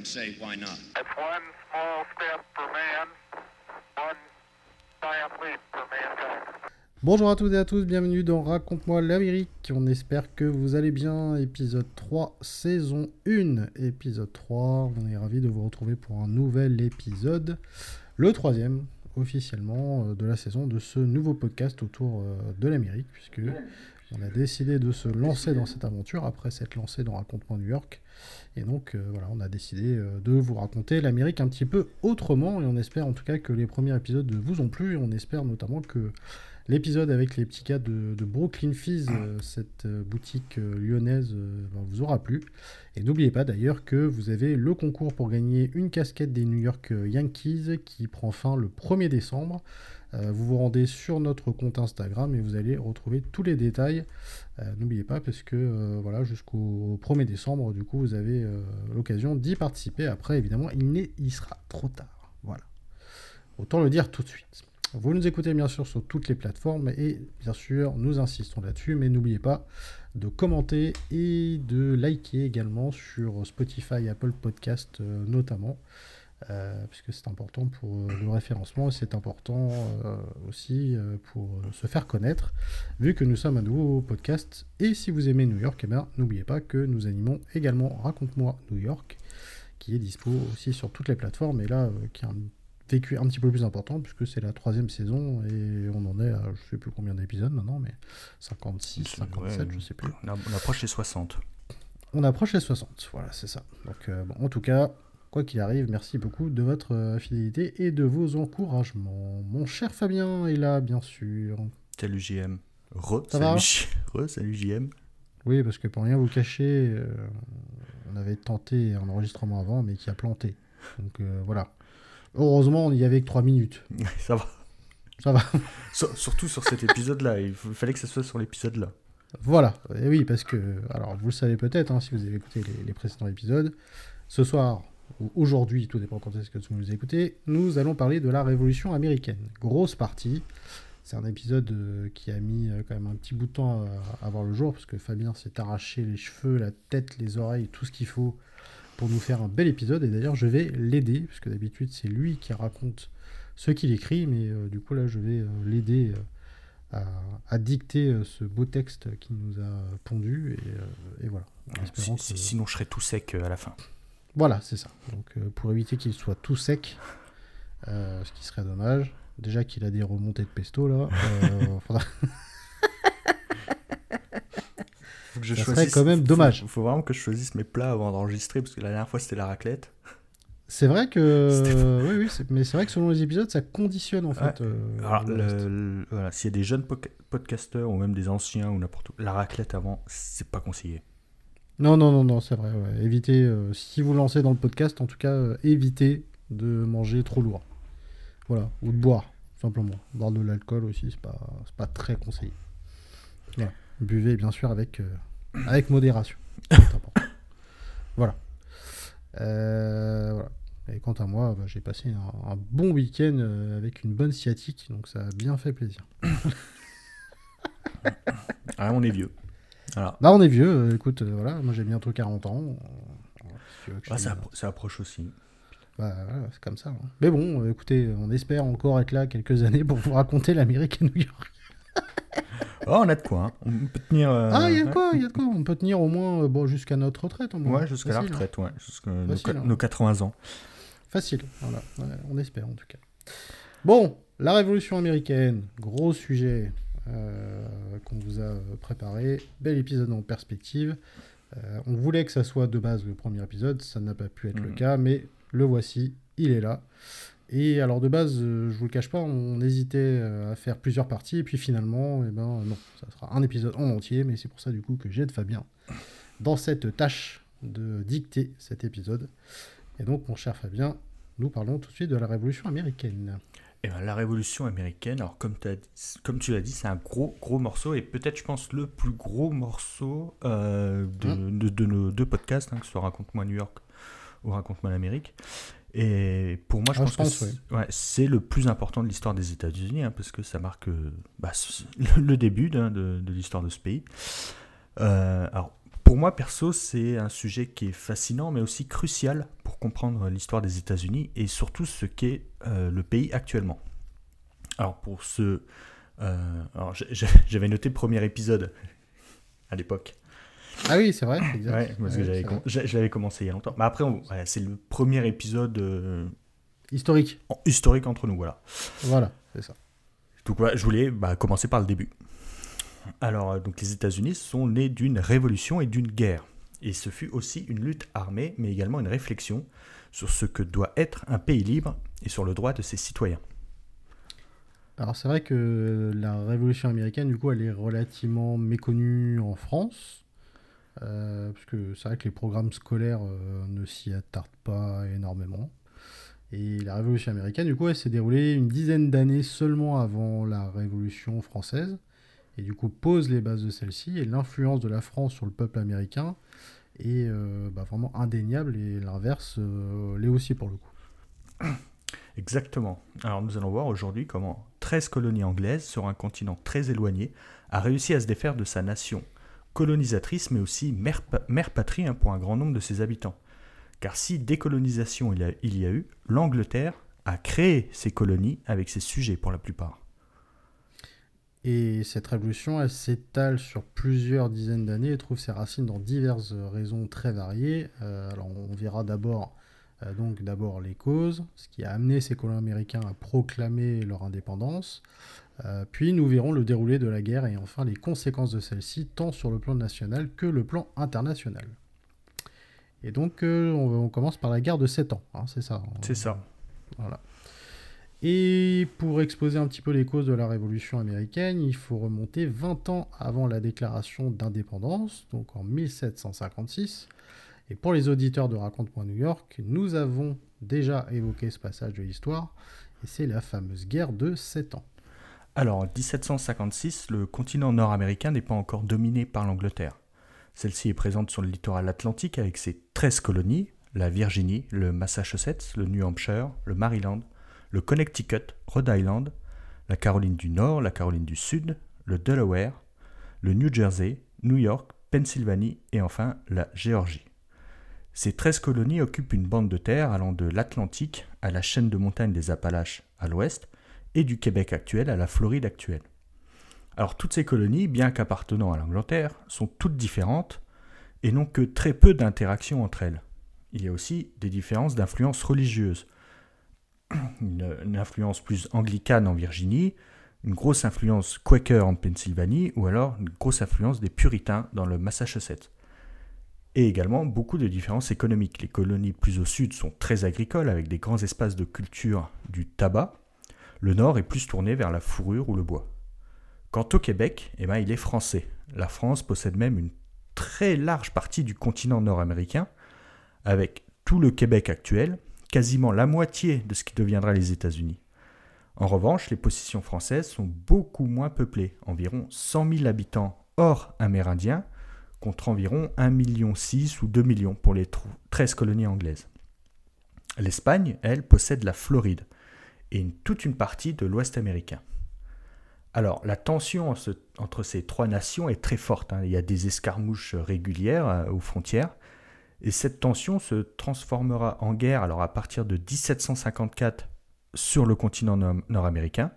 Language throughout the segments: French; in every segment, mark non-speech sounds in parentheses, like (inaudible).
and say why not? It's one small step for man, one giant leap for mankind. Bonjour à toutes et à tous, bienvenue dans Raconte-moi l'Amérique. On espère que vous allez bien. Épisode 3, saison 1. Épisode 3, on est ravis de vous retrouver pour un nouvel épisode. Le troisième, officiellement, euh, de la saison de ce nouveau podcast autour euh, de l'Amérique, puisque on a décidé de se lancer dans cette aventure après s'être lancé dans Raconte-moi New York. Et donc, euh, voilà, on a décidé euh, de vous raconter l'Amérique un petit peu autrement. Et on espère en tout cas que les premiers épisodes vous ont plu. Et on espère notamment que l'épisode avec les petits gars de, Brooklyn Fizz, euh, cette boutique lyonnaise, ben, vous aura plu. Et n'oubliez pas d'ailleurs que vous avez le concours pour gagner une casquette des New York Yankees qui prend fin le 1er décembre. Euh, vous vous rendez sur notre compte Instagram et vous allez retrouver tous les détails. Euh, N'oubliez pas parce que euh, voilà jusqu'au 1er décembre, du coup, vous avez l'occasion d'y participer. Après, évidemment, il, il sera trop tard. Voilà. Autant le dire tout de suite. Vous nous écoutez bien sûr sur toutes les plateformes et bien sûr, nous insistons là-dessus, mais n'oubliez pas de commenter et de liker également sur Spotify, Apple Podcast notamment, euh, puisque c'est important pour le référencement et c'est important euh, aussi euh, pour se faire connaître, vu que nous sommes un nouveau podcast. Et si vous aimez New York, eh ben, n'oubliez pas que nous animons également Raconte-moi New York, qui est dispo aussi sur toutes les plateformes, et là, qui a un vécu un petit peu plus important, puisque c'est la troisième saison, et on en est à je sais plus combien d'épisodes maintenant, mais 56, 57, je sais plus. On, approche les 60. On approche les 60, voilà, c'est ça. Donc, bon, en tout cas, quoi qu'il arrive, merci beaucoup de votre euh, fidélité et de vos encouragements. Mon cher Fabien est là, bien sûr. Salut JM. Re, Ça salut, va (laughs) Re, salut JM. Oui, parce que pour rien vous cacher, euh, on avait tenté un enregistrement avant, mais qui a planté. Donc euh, voilà. Heureusement, on y avait que 3 minutes. (laughs) Ça va. Ça va. Sur- surtout sur cet épisode-là. Il fallait que ça soit sur l'épisode-là. Voilà, et oui, parce que, alors vous le savez peut-être, hein, si vous avez écouté les, les précédents épisodes, ce soir, ou aujourd'hui, tout dépend quand est-ce que vous nous écoutez, nous allons parler de la Révolution américaine. Grosse partie. C'est un épisode euh, qui a mis euh, quand même un petit bout de temps à, à voir le jour, parce que Fabien s'est arraché les cheveux, la tête, les oreilles, tout ce qu'il faut pour nous faire un bel épisode. Et d'ailleurs, je vais l'aider, parce que d'habitude, c'est lui qui raconte ce qu'il écrit, mais euh, du coup, là, je vais euh, l'aider. euh, à, à dicter euh, ce beau texte qui nous a pondu et, euh, et voilà. Si- que- Sinon, je serais tout sec euh, à la fin. Voilà, c'est ça. Donc euh, pour éviter qu'il soit tout sec, euh, ce qui serait dommage. Déjà qu'il a des remontées de pesto là, euh, (laughs) faudra- Faut que je Ça serait quand même dommage. Faut, faut vraiment que je choisisse mes plats avant d'enregistrer, parce que la dernière fois, c'était la raclette. c'est vrai que oui, oui, mais c'est vrai que selon les épisodes, ça conditionne en Ouais. fait. euh, Alors, le le- voilà, s'il y a des jeunes podcasteurs ou même des anciens ou n'importe où, la raclette avant, c'est pas conseillé. Non, non, non, non, c'est vrai. ouais. Évitez, euh, si vous lancez dans le podcast, en tout cas, euh, évitez de manger trop lourd. Voilà, ou de boire, simplement. Boire de l'alcool aussi, c'est pas, pas très conseillé. Voilà. Buvez bien sûr avec, euh, avec modération. Voilà. Et quant à moi, bah, j'ai passé un, un bon week-end avec une bonne sciatique, donc ça a bien fait plaisir. Ah, on est vieux. Voilà. Là, on est vieux, euh, écoute, euh, voilà, moi j'ai bientôt 40 ans. euh, si Ah, te ça, dise. appro- ça approche aussi. Bah, voilà, c'est comme ça. hein. Mais bon, écoutez, on espère encore être là quelques années pour vous raconter l'Amérique et New York. (laughs) Oh, on a de quoi, hein. On peut tenir. euh, ah, il y a de quoi, il y a de quoi. On peut tenir au moins euh, bon, jusqu'à notre retraite. Au moins. Ouais, jusqu'à la hein. retraite, ouais. Jusqu'à nos, Facile, qua- hein. nos 80 ans. Facile, voilà. Ouais, on espère en tout cas. Bon, la Révolution américaine, gros sujet qu'on vous a euh, préparé. Bel épisode en perspective. Euh, on voulait que ça soit de base le premier épisode, ça n'a pas pu être le Mhm. cas, mais le voici, il est là. Et alors de base, euh, je vous le cache pas, on hésitait euh, à faire plusieurs parties, et puis finalement, eh ben non, ça sera un épisode en entier, mais c'est pour ça du coup que j'aide Fabien dans cette tâche de dicter cet épisode. Et donc, mon cher Fabien, nous parlons tout de suite de la Révolution américaine. Eh ben, la Révolution américaine, alors comme, t'as dit- comme tu l'as dit, c'est un gros gros morceau et peut-être, je pense, le plus gros morceau euh, de, Hein de- de nos deux podcasts, hein, que ce soit Raconte-moi New York ou Raconte-moi l'Amérique. Et pour moi, je Ah, pense, je pense, que c'est- ouais, le plus important de l'histoire des États-Unis, hein, parce que ça marque euh, bah, le début de, de l'histoire de ce pays. Euh, alors, pour moi, perso, c'est un sujet qui est fascinant, mais aussi crucial comprendre l'histoire des États-Unis et surtout ce qu'est euh, le pays actuellement. Alors, pour ce. euh, alors, (laughs) j'avais noté le premier épisode à l'époque. Ah oui, c'est vrai. exact. Ouais, parce que Ouais, com- je l'avais commencé il y a longtemps. Mais après, ouais, c'est le premier épisode euh, Historique. en- historique entre nous, voilà. Voilà, c'est ça. Donc voilà, je voulais bah, commencer par le début. Alors, donc les États-Unis sont nés d'une révolution et d'une guerre. Et ce fut aussi une lutte armée, mais également une réflexion sur ce que doit être un pays libre et sur le droit de ses citoyens. Alors c'est vrai que la Révolution américaine, du coup, elle est relativement méconnue en France, euh, parce que c'est vrai que les programmes scolaires euh, ne s'y attardent pas énormément. Et la Révolution américaine, du coup, elle s'est déroulée une dizaine d'années seulement avant la Révolution française, et du coup pose les bases de celle-ci, et l'influence de la France sur le peuple américain est euh, bah, vraiment indéniable, et l'inverse euh, l'est aussi pour le coup. Exactement. Alors nous allons voir aujourd'hui comment 13 colonies anglaises sur un continent très éloigné a réussi à se défaire de sa nation colonisatrice mais aussi mère, mère patrie hein, pour un grand nombre de ses habitants. Car si décolonisation il il y a eu, l'Angleterre a créé ses colonies avec ses sujets pour la plupart. Et cette révolution, elle s'étale sur plusieurs dizaines d'années et trouve ses racines dans diverses raisons très variées. Euh, alors on verra d'abord euh, donc d'abord les causes, ce qui a amené ces colons américains à proclamer leur indépendance. Euh, puis nous verrons le déroulé de la guerre et enfin les conséquences de celle-ci, tant sur le plan national que le plan international. Et donc on, on commence par la guerre de 7 ans, hein, c'est ça. hein. C'est ça. Voilà. Et pour exposer un petit peu les causes de la Révolution américaine, il faut remonter 20 ans avant la déclaration d'indépendance, donc en 1756. Et pour les auditeurs de Raconte-moi New York, nous avons déjà évoqué ce passage de l'histoire, et c'est la fameuse guerre de 7 ans. Alors en 1756, le continent nord-américain n'est pas encore dominé par l'Angleterre. Celle-ci est présente sur le littoral atlantique avec ses 13 colonies, la Virginie, le Massachusetts, le New Hampshire, le Maryland, le Connecticut, Rhode Island, la Caroline du Nord, la Caroline du Sud, le Delaware, le New Jersey, New York, Pennsylvanie et enfin la Géorgie. Ces 13 colonies occupent une bande de terre allant de l'Atlantique à la chaîne de montagnes des Appalaches à l'ouest et du Québec actuel à la Floride actuelle. Alors toutes ces colonies, bien qu'appartenant à l'Angleterre, sont toutes différentes et n'ont que très peu d'interactions entre elles. Il y a aussi des différences d'influence religieuse. (clears throat) Une, influence plus anglicane en Virginie, une grosse influence quaker en Pennsylvanie ou alors une grosse influence des puritains dans le Massachusetts. Et également beaucoup de différences économiques. Les colonies plus au sud sont très agricoles avec des grands espaces de culture du tabac. Le nord est plus tourné vers la fourrure ou le bois. Quant au Québec, eh ben, il est français. La France possède même une très large partie du continent nord-américain, avec tout le Québec actuel, quasiment la moitié de ce qui deviendra les États-Unis. En revanche, les possessions françaises sont beaucoup moins peuplées, environ 100 000 habitants hors amérindiens, contre environ 1,6 million ou 2 millions pour les 13 colonies anglaises. L'Espagne, elle, possède la Floride et toute une partie de l'Ouest américain. Alors, la tension entre ces trois nations est très forte. hein. Il y a des escarmouches régulières euh, aux frontières. Et cette tension se transformera en guerre alors à partir de 1754 sur le continent nord-américain.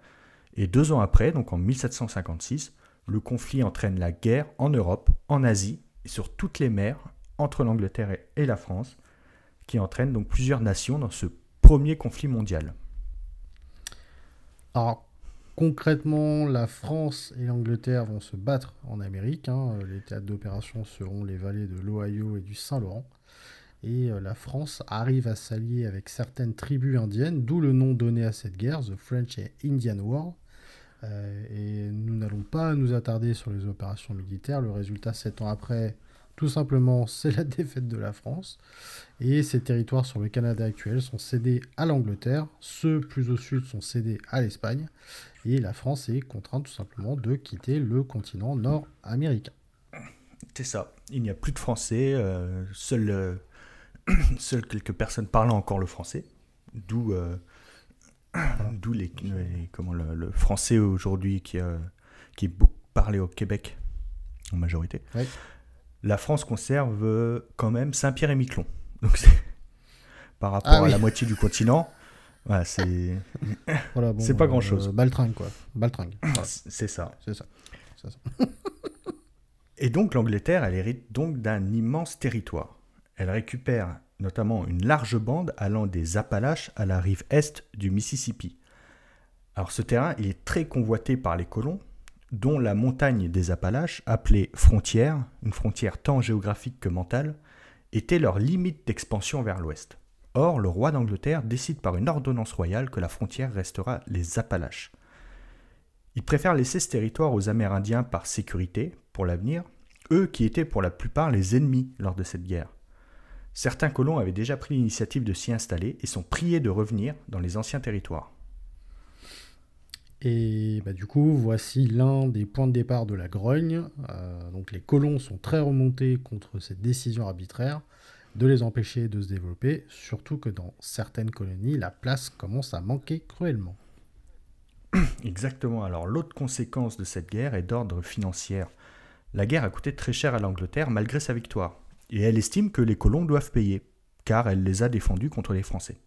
Et deux ans après, donc en 1756, le conflit entraîne la guerre en Europe, en Asie et sur toutes les mers entre l'Angleterre et la France, qui entraîne donc plusieurs nations dans ce premier conflit mondial. Concrètement, la France et l'Angleterre vont se battre en Amérique. hein. Les théâtres d'opération seront les vallées de l'Ohio et du Saint-Laurent. Et euh, la France arrive à s'allier avec certaines tribus indiennes, d'où le nom donné à cette guerre, The French and Indian War. Euh, et nous n'allons pas nous attarder sur les opérations militaires. Le résultat, sept ans après, tout simplement, (laughs) c'est la défaite de la France. Et ces territoires sur le Canada actuel sont cédés à l'Angleterre. Ceux plus au sud sont cédés à l'Espagne. Et la France est contrainte tout simplement de quitter le continent nord-américain. C'est ça. Il n'y a plus de français. Euh, Seuls euh, (clears throat) seul quelques personnes parlant encore le français. D'où euh, (clears throat) d'où les, les- comment le, le français aujourd'hui qui, qui est beaucoup parlé au Québec en majorité. Ouais. La France conserve quand même Saint-Pierre et Miquelon. Donc (laughs) par rapport Ah à oui. la moitié du continent. Voilà, c'est (laughs) Voilà, bon, C'est pas euh, grand-chose. Baltringue, quoi. Baltringue. Voilà, c'est ça. c'est ça. C'est ça. Et donc l'Angleterre, elle hérite donc d'un immense territoire. Elle récupère notamment une large bande allant des Appalaches à la rive est du Mississippi. Alors ce terrain, il est très convoité par les colons, dont la montagne des Appalaches, appelée frontière, une frontière tant géographique que mentale, était leur limite d'expansion vers l'ouest. Or, le roi d'Angleterre décide par une ordonnance royale que la frontière restera les Appalaches. Il préfère laisser ce territoire aux Amérindiens par sécurité pour l'avenir, eux qui étaient pour la plupart les ennemis lors de cette guerre. Certains colons avaient déjà pris l'initiative de s'y installer et sont priés de revenir dans les anciens territoires. Et bah, du coup, voici l'un des points de départ de la grogne. Euh, donc les colons sont très remontés contre cette décision arbitraire de les empêcher de se développer, surtout que dans certaines colonies, la place commence à manquer cruellement. (clears throat) Exactement. Alors l'autre conséquence de cette guerre est d'ordre financier. La guerre a coûté très cher à l'Angleterre malgré sa victoire. Et elle estime que les colons doivent payer, car elle les a défendus contre les Français.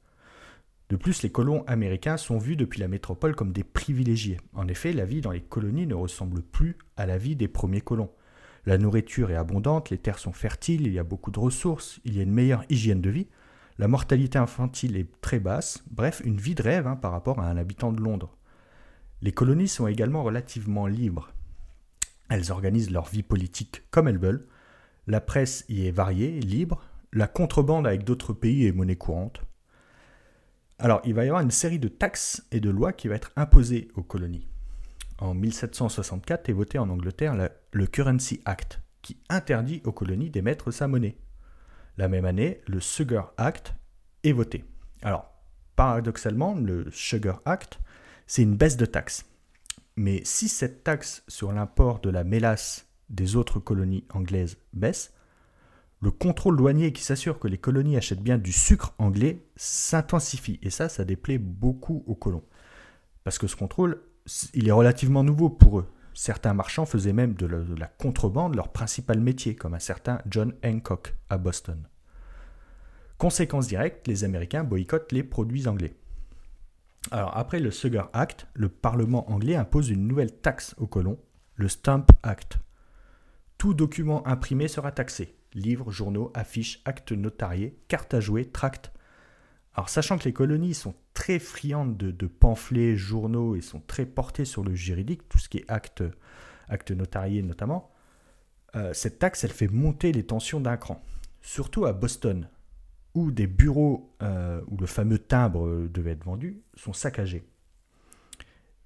De plus, les colons américains sont vus depuis la métropole comme des privilégiés. En effet, la vie dans les colonies ne ressemble plus à la vie des premiers colons. La nourriture est abondante, les terres sont fertiles, il y a beaucoup de ressources, il y a une meilleure hygiène de vie, la mortalité infantile est très basse, bref, une vie de rêve hein, par rapport à un habitant de Londres. Les colonies sont également relativement libres. Elles organisent leur vie politique comme elles veulent. La presse y est variée, libre. La contrebande avec d'autres pays est monnaie courante. Alors, il va y avoir une série de taxes et de lois qui va être imposées aux colonies. En 1764 est voté en Angleterre le Currency Act, qui interdit aux colonies d'émettre sa monnaie. La même année, le Sugar Act est voté. Alors, paradoxalement, le Sugar Act, c'est une baisse de taxes. Mais si cette taxe sur l'import de la mélasse des autres colonies anglaises baisse, le contrôle douanier qui s'assure que les colonies achètent bien du sucre anglais s'intensifie. Et ça, ça déplaît beaucoup aux colons. Parce que ce contrôle, il est relativement nouveau pour eux. Certains marchands faisaient même de la, de la contrebande leur principal métier, comme un certain John Hancock à Boston. Conséquence directe, les Américains boycottent les produits anglais. Alors après le Sugar Act, le Parlement anglais impose une nouvelle taxe aux colons, le Stamp Act. Tout document imprimé sera taxé. Livres, journaux, affiches, actes notariés, cartes à jouer, tracts. Alors sachant que les colonies sont très friandes de, pamphlets, journaux et sont très portées sur le juridique, tout ce qui est actes acte notariés notamment, euh, cette taxe elle fait monter les tensions d'un cran. Surtout à Boston, où des bureaux euh, où le fameux timbre euh, devait être vendu sont saccagés.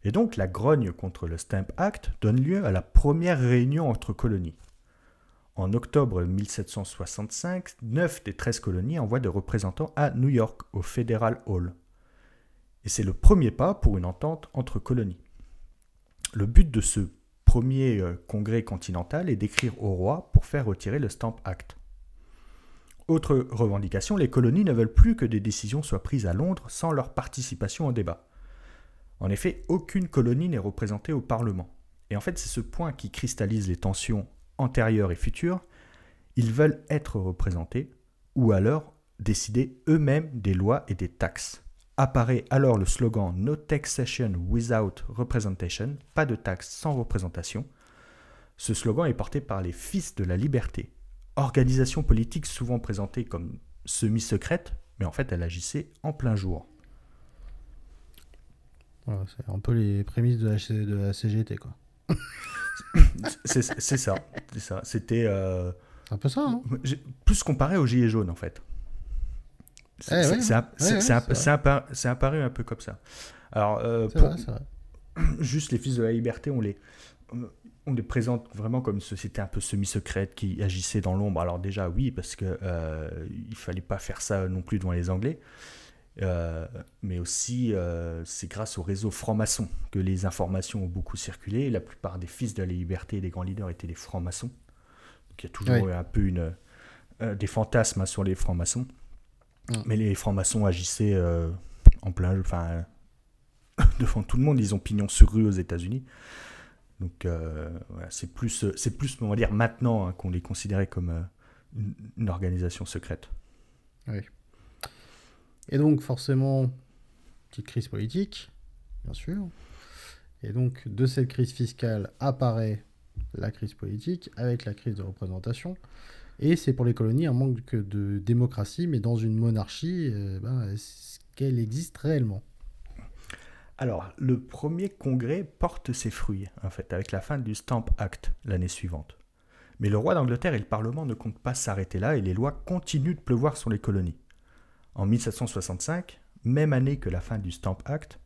Et donc la grogne contre le Stamp Act donne lieu à la première réunion entre colonies. En octobre 1765, 9 des 13 colonies envoient des représentants à New York, au Federal Hall. Et c'est le premier pas pour une entente entre colonies. Le but de ce premier euh, congrès continental est d'écrire au roi pour faire retirer le Stamp Act. Autre revendication, les colonies ne veulent plus que des décisions soient prises à Londres sans leur participation au débat. En effet, aucune colonie n'est représentée au Parlement. Et en fait, c'est ce point qui cristallise les tensions antérieures et futures. Ils veulent être représentés, ou alors décider eux-mêmes des lois et des taxes. Apparaît alors le slogan No taxation without representation, pas de taxes sans représentation. Ce slogan est porté par les Fils de la Liberté, organisation politique souvent présentée comme semi-secrète, mais en fait elle agissait en plein jour. C'est un peu les prémices de la CGT, quoi. C'est ça, c'est ça. C'était euh, C'est un peu ça, hein j'ai- plus comparé aux Gilets jaunes en fait. C'est Eh c'est- ouais, apparu, un peu comme ça. Alors, euh, pour- vrai, c'est vrai. (clears throat) juste les fils de la liberté, on les, on les présente vraiment comme une société un peu semi-secrète qui agissait dans l'ombre. Alors déjà, oui, parce que euh, il fallait pas faire ça non plus devant les Anglais. Euh, mais aussi, euh, c'est grâce au réseau franc-maçon que les informations ont beaucoup circulé. La plupart des fils de la liberté et des grands leaders étaient des francs-maçons. Donc il y a toujours Oui. un peu une, euh, des fantasmes hein, sur les francs-maçons. Mm. Mais les francs-maçons agissaient en plein, enfin, (laughs) devant tout le monde, ils ont pignon sur rue aux États-Unis. Donc voilà, c'est plus, c'est plus, on va dire maintenant hein, qu'on les considérait comme une, une organisation secrète. Oui. Et donc, forcément, petite crise politique, bien sûr. Et donc, de cette crise fiscale apparaît la crise politique avec la crise de représentation. Et c'est pour les colonies un manque de démocratie, mais dans une monarchie, euh, ben, est-ce qu'elle existe réellement? Alors, le premier congrès porte ses fruits, en fait, avec la fin du Stamp Act l'année suivante. Mais le roi d'Angleterre et le Parlement ne comptent pas s'arrêter là et les lois continuent de pleuvoir sur les colonies. En 1765, même année que la fin du Stamp Act,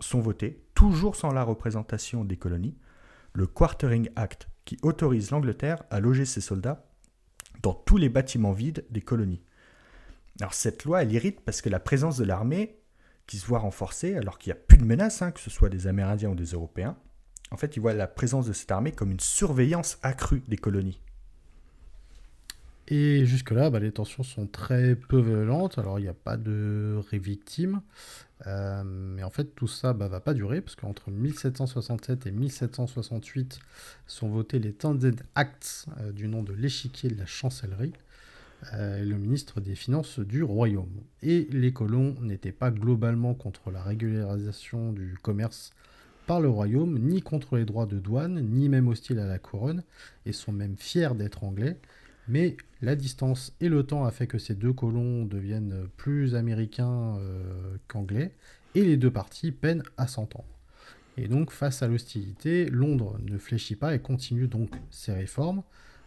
sont votés, toujours sans la représentation des colonies, le Quartering Act, qui autorise l'Angleterre à loger ses soldats dans tous les bâtiments vides des colonies. Alors cette loi, elle irrite parce que la présence de l'armée, qui se voit renforcée, alors qu'il n'y a plus de menace, hein, que ce soit des Amérindiens ou des Européens, en fait, ils voient la présence de cette armée comme une surveillance accrue des colonies. Et jusque-là, bah, les tensions sont très peu violentes. Alors, il n'y a pas de victimes. Euh, mais en fait, tout ça ne bah, va pas durer, parce qu'entre 1767 et 1768 sont votés les Townsend Acts euh, du nom de l'échiquier de la chancellerie, euh, le ministre des Finances du royaume. Et les colons n'étaient pas globalement contre la régularisation du commerce par le royaume, ni contre les droits de douane, ni même hostiles à la couronne, et sont même fiers d'être anglais. Mais la distance et le temps a fait que ces deux colons deviennent plus américains euh, qu'anglais, et les deux parties peinent à s'entendre. Et donc, face à l'hostilité, Londres ne fléchit pas et continue donc ses réformes.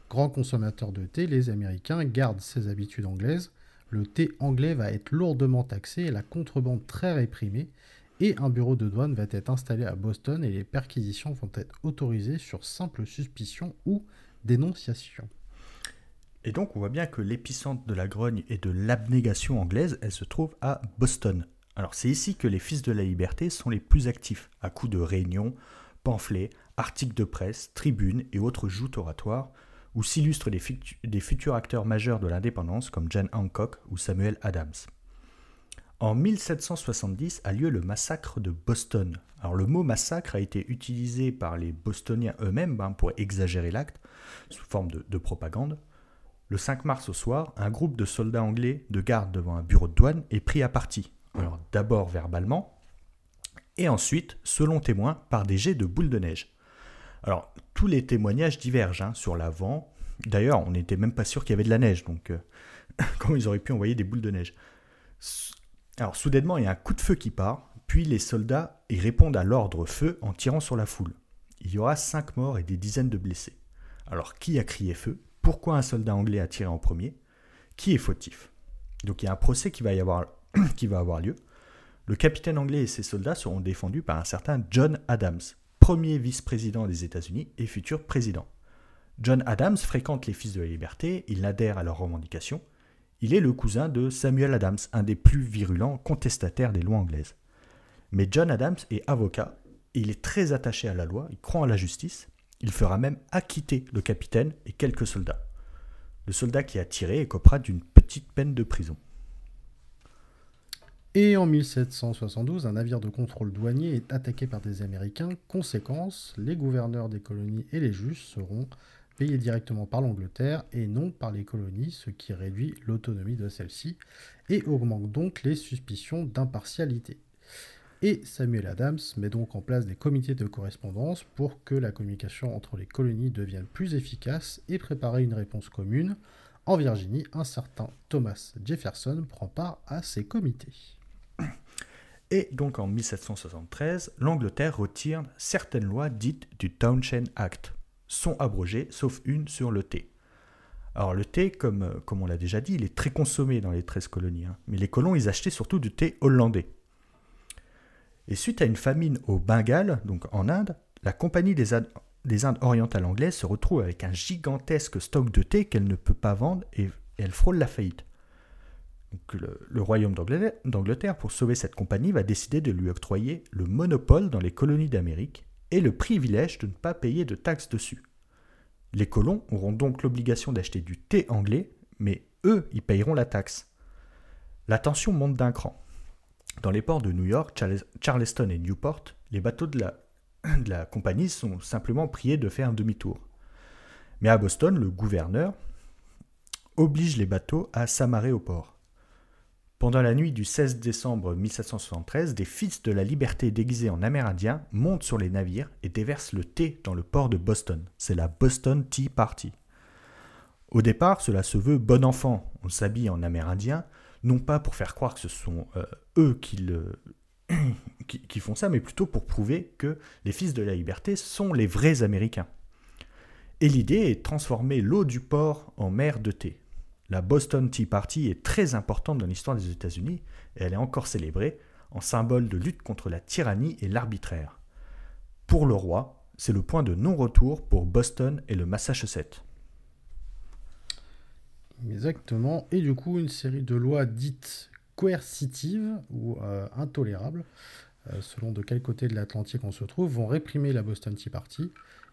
Grand consommateur de thé, les Américains gardent ses habitudes anglaises. Le thé anglais va être lourdement taxé la contrebande très réprimée. Et un bureau de douane va être installé à Boston et les perquisitions vont être autorisées sur simple suspicion ou dénonciation. Et donc on voit bien que l'épicentre de la grogne et de l'abnégation anglaise, elle se trouve à Boston. Alors c'est ici que les fils de la liberté sont les plus actifs, à coups de réunions, pamphlets, articles de presse, tribunes et autres joutes oratoires, où s'illustrent des, futurs acteurs majeurs de l'indépendance comme John Hancock ou Samuel Adams. En 1770 a lieu le massacre de Boston. Alors le mot massacre a été utilisé par les Bostoniens eux-mêmes hein, pour exagérer l'acte, sous forme de propagande. Le 5 mars au soir, un groupe de soldats anglais de garde devant un bureau de douane est pris à partie. Alors d'abord verbalement, et ensuite, selon témoins, par des jets de boules de neige. Alors tous les témoignages divergent hein, sur l'avant. D'ailleurs, on n'était même pas sûr qu'il y avait de la neige, donc euh, (laughs) comment ils auraient pu envoyer des boules de neige? Alors soudainement, il y a un coup de feu qui part, puis les soldats y répondent à l'ordre feu en tirant sur la foule. Il y aura 5 morts et des dizaines de blessés. Alors qui a crié feu? Pourquoi un soldat anglais a tiré en premier, qui est fautif. Donc il y a un procès qui va, y (clears throat) avoir, lieu. Le capitaine anglais et ses soldats seront défendus par un certain John Adams, premier vice-président des États-Unis et futur président. John Adams fréquente les Fils de la Liberté, il adhère à leurs revendications. Il est le cousin de Samuel Adams, un des plus virulents contestataires des lois anglaises. Mais John Adams est avocat il est très attaché à la loi, il croit en la justice, il fera même acquitter le capitaine et quelques soldats. Le soldat qui a tiré écopera d'une petite peine de prison. Et en 1772, un navire de contrôle douanier est attaqué par des Américains. Conséquence, les gouverneurs des colonies et les juges seront payés directement par l'Angleterre et non par les colonies, ce qui réduit l'autonomie de celles-ci et augmente donc les suspicions d'impartialité. Et Samuel Adams met donc en place des comités de correspondance pour que la communication entre les colonies devienne plus efficace et préparer une réponse commune. En Virginie, un certain Thomas Jefferson prend part à ces comités. Et donc en 1773, l'Angleterre retire certaines lois dites du Townshend Act. Sont abrogées, sauf une sur le thé. Alors le thé, comme, comme on l'a déjà dit, il est très consommé dans les 13 colonies. Hein. Mais les colons, ils achetaient surtout du thé hollandais. Et suite à une famine au Bengale, donc en Inde, la Compagnie des, Indes orientales anglaises se retrouve avec un gigantesque stock de thé qu'elle ne peut pas vendre et, elle frôle la faillite. le, royaume d'Angleterre, pour sauver cette compagnie, va décider de lui octroyer le monopole dans les colonies d'Amérique et le privilège de ne pas payer de taxes dessus. Les colons auront donc l'obligation d'acheter du thé anglais, mais eux, ils payeront la taxe. La tension monte d'un cran. Dans les ports de New York, Charleston et Newport, les bateaux de la, de la compagnie sont simplement priés de faire un demi-tour. Mais à Boston, le gouverneur oblige les bateaux à s'amarrer au port. Pendant la nuit du 16 décembre 1773, des fils de la liberté déguisés en amérindiens montent sur les navires et déversent le thé dans le port de Boston. C'est la Boston Tea Party. Au départ, cela se veut bon enfant. On s'habille en amérindien, non pas pour faire croire que ce sont euh, eux (clears throat) qui, qui, font ça, mais plutôt pour prouver que les fils de la liberté sont les vrais Américains. Et l'idée est de transformer l'eau du port en mer de thé. La Boston Tea Party est très importante dans l'histoire des États-Unis et elle est encore célébrée en symbole de lutte contre la tyrannie et l'arbitraire. Pour le roi, c'est le point de non-retour pour Boston et le Massachusetts. Exactement. Et du coup, une série de lois dites coercitives ou euh, intolérables, euh, selon de quel côté de l'Atlantique on se trouve, vont réprimer la Boston Tea Party.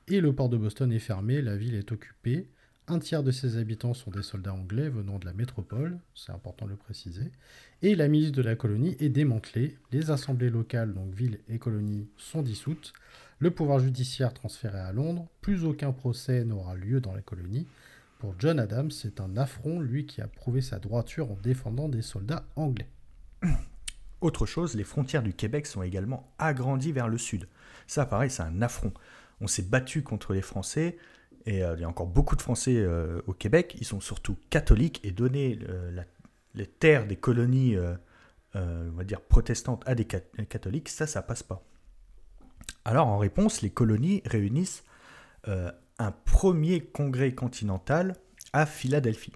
Et le port de Boston est fermé, la ville est occupée. Un tiers de ses habitants sont des soldats anglais venant de la métropole, c'est important de le préciser, et la milice de la colonie est démantelée, les assemblées locales, donc villes et colonies, sont dissoutes, le pouvoir judiciaire transféré à Londres, plus aucun procès n'aura lieu dans la colonie. Pour John Adams, c'est un affront, lui qui a prouvé sa droiture en défendant des soldats anglais. (clears throat) Autre chose, les frontières du Québec sont également agrandies vers le sud. Ça, pareil, c'est un affront. On s'est battu contre les Français, et euh, il y a encore beaucoup de Français euh, au Québec, ils sont surtout catholiques et donner euh, les terres des colonies, on va dire protestantes à des catholiques, ça, ça passe pas. Alors en réponse, les colonies réunissent un premier congrès continental à Philadelphie.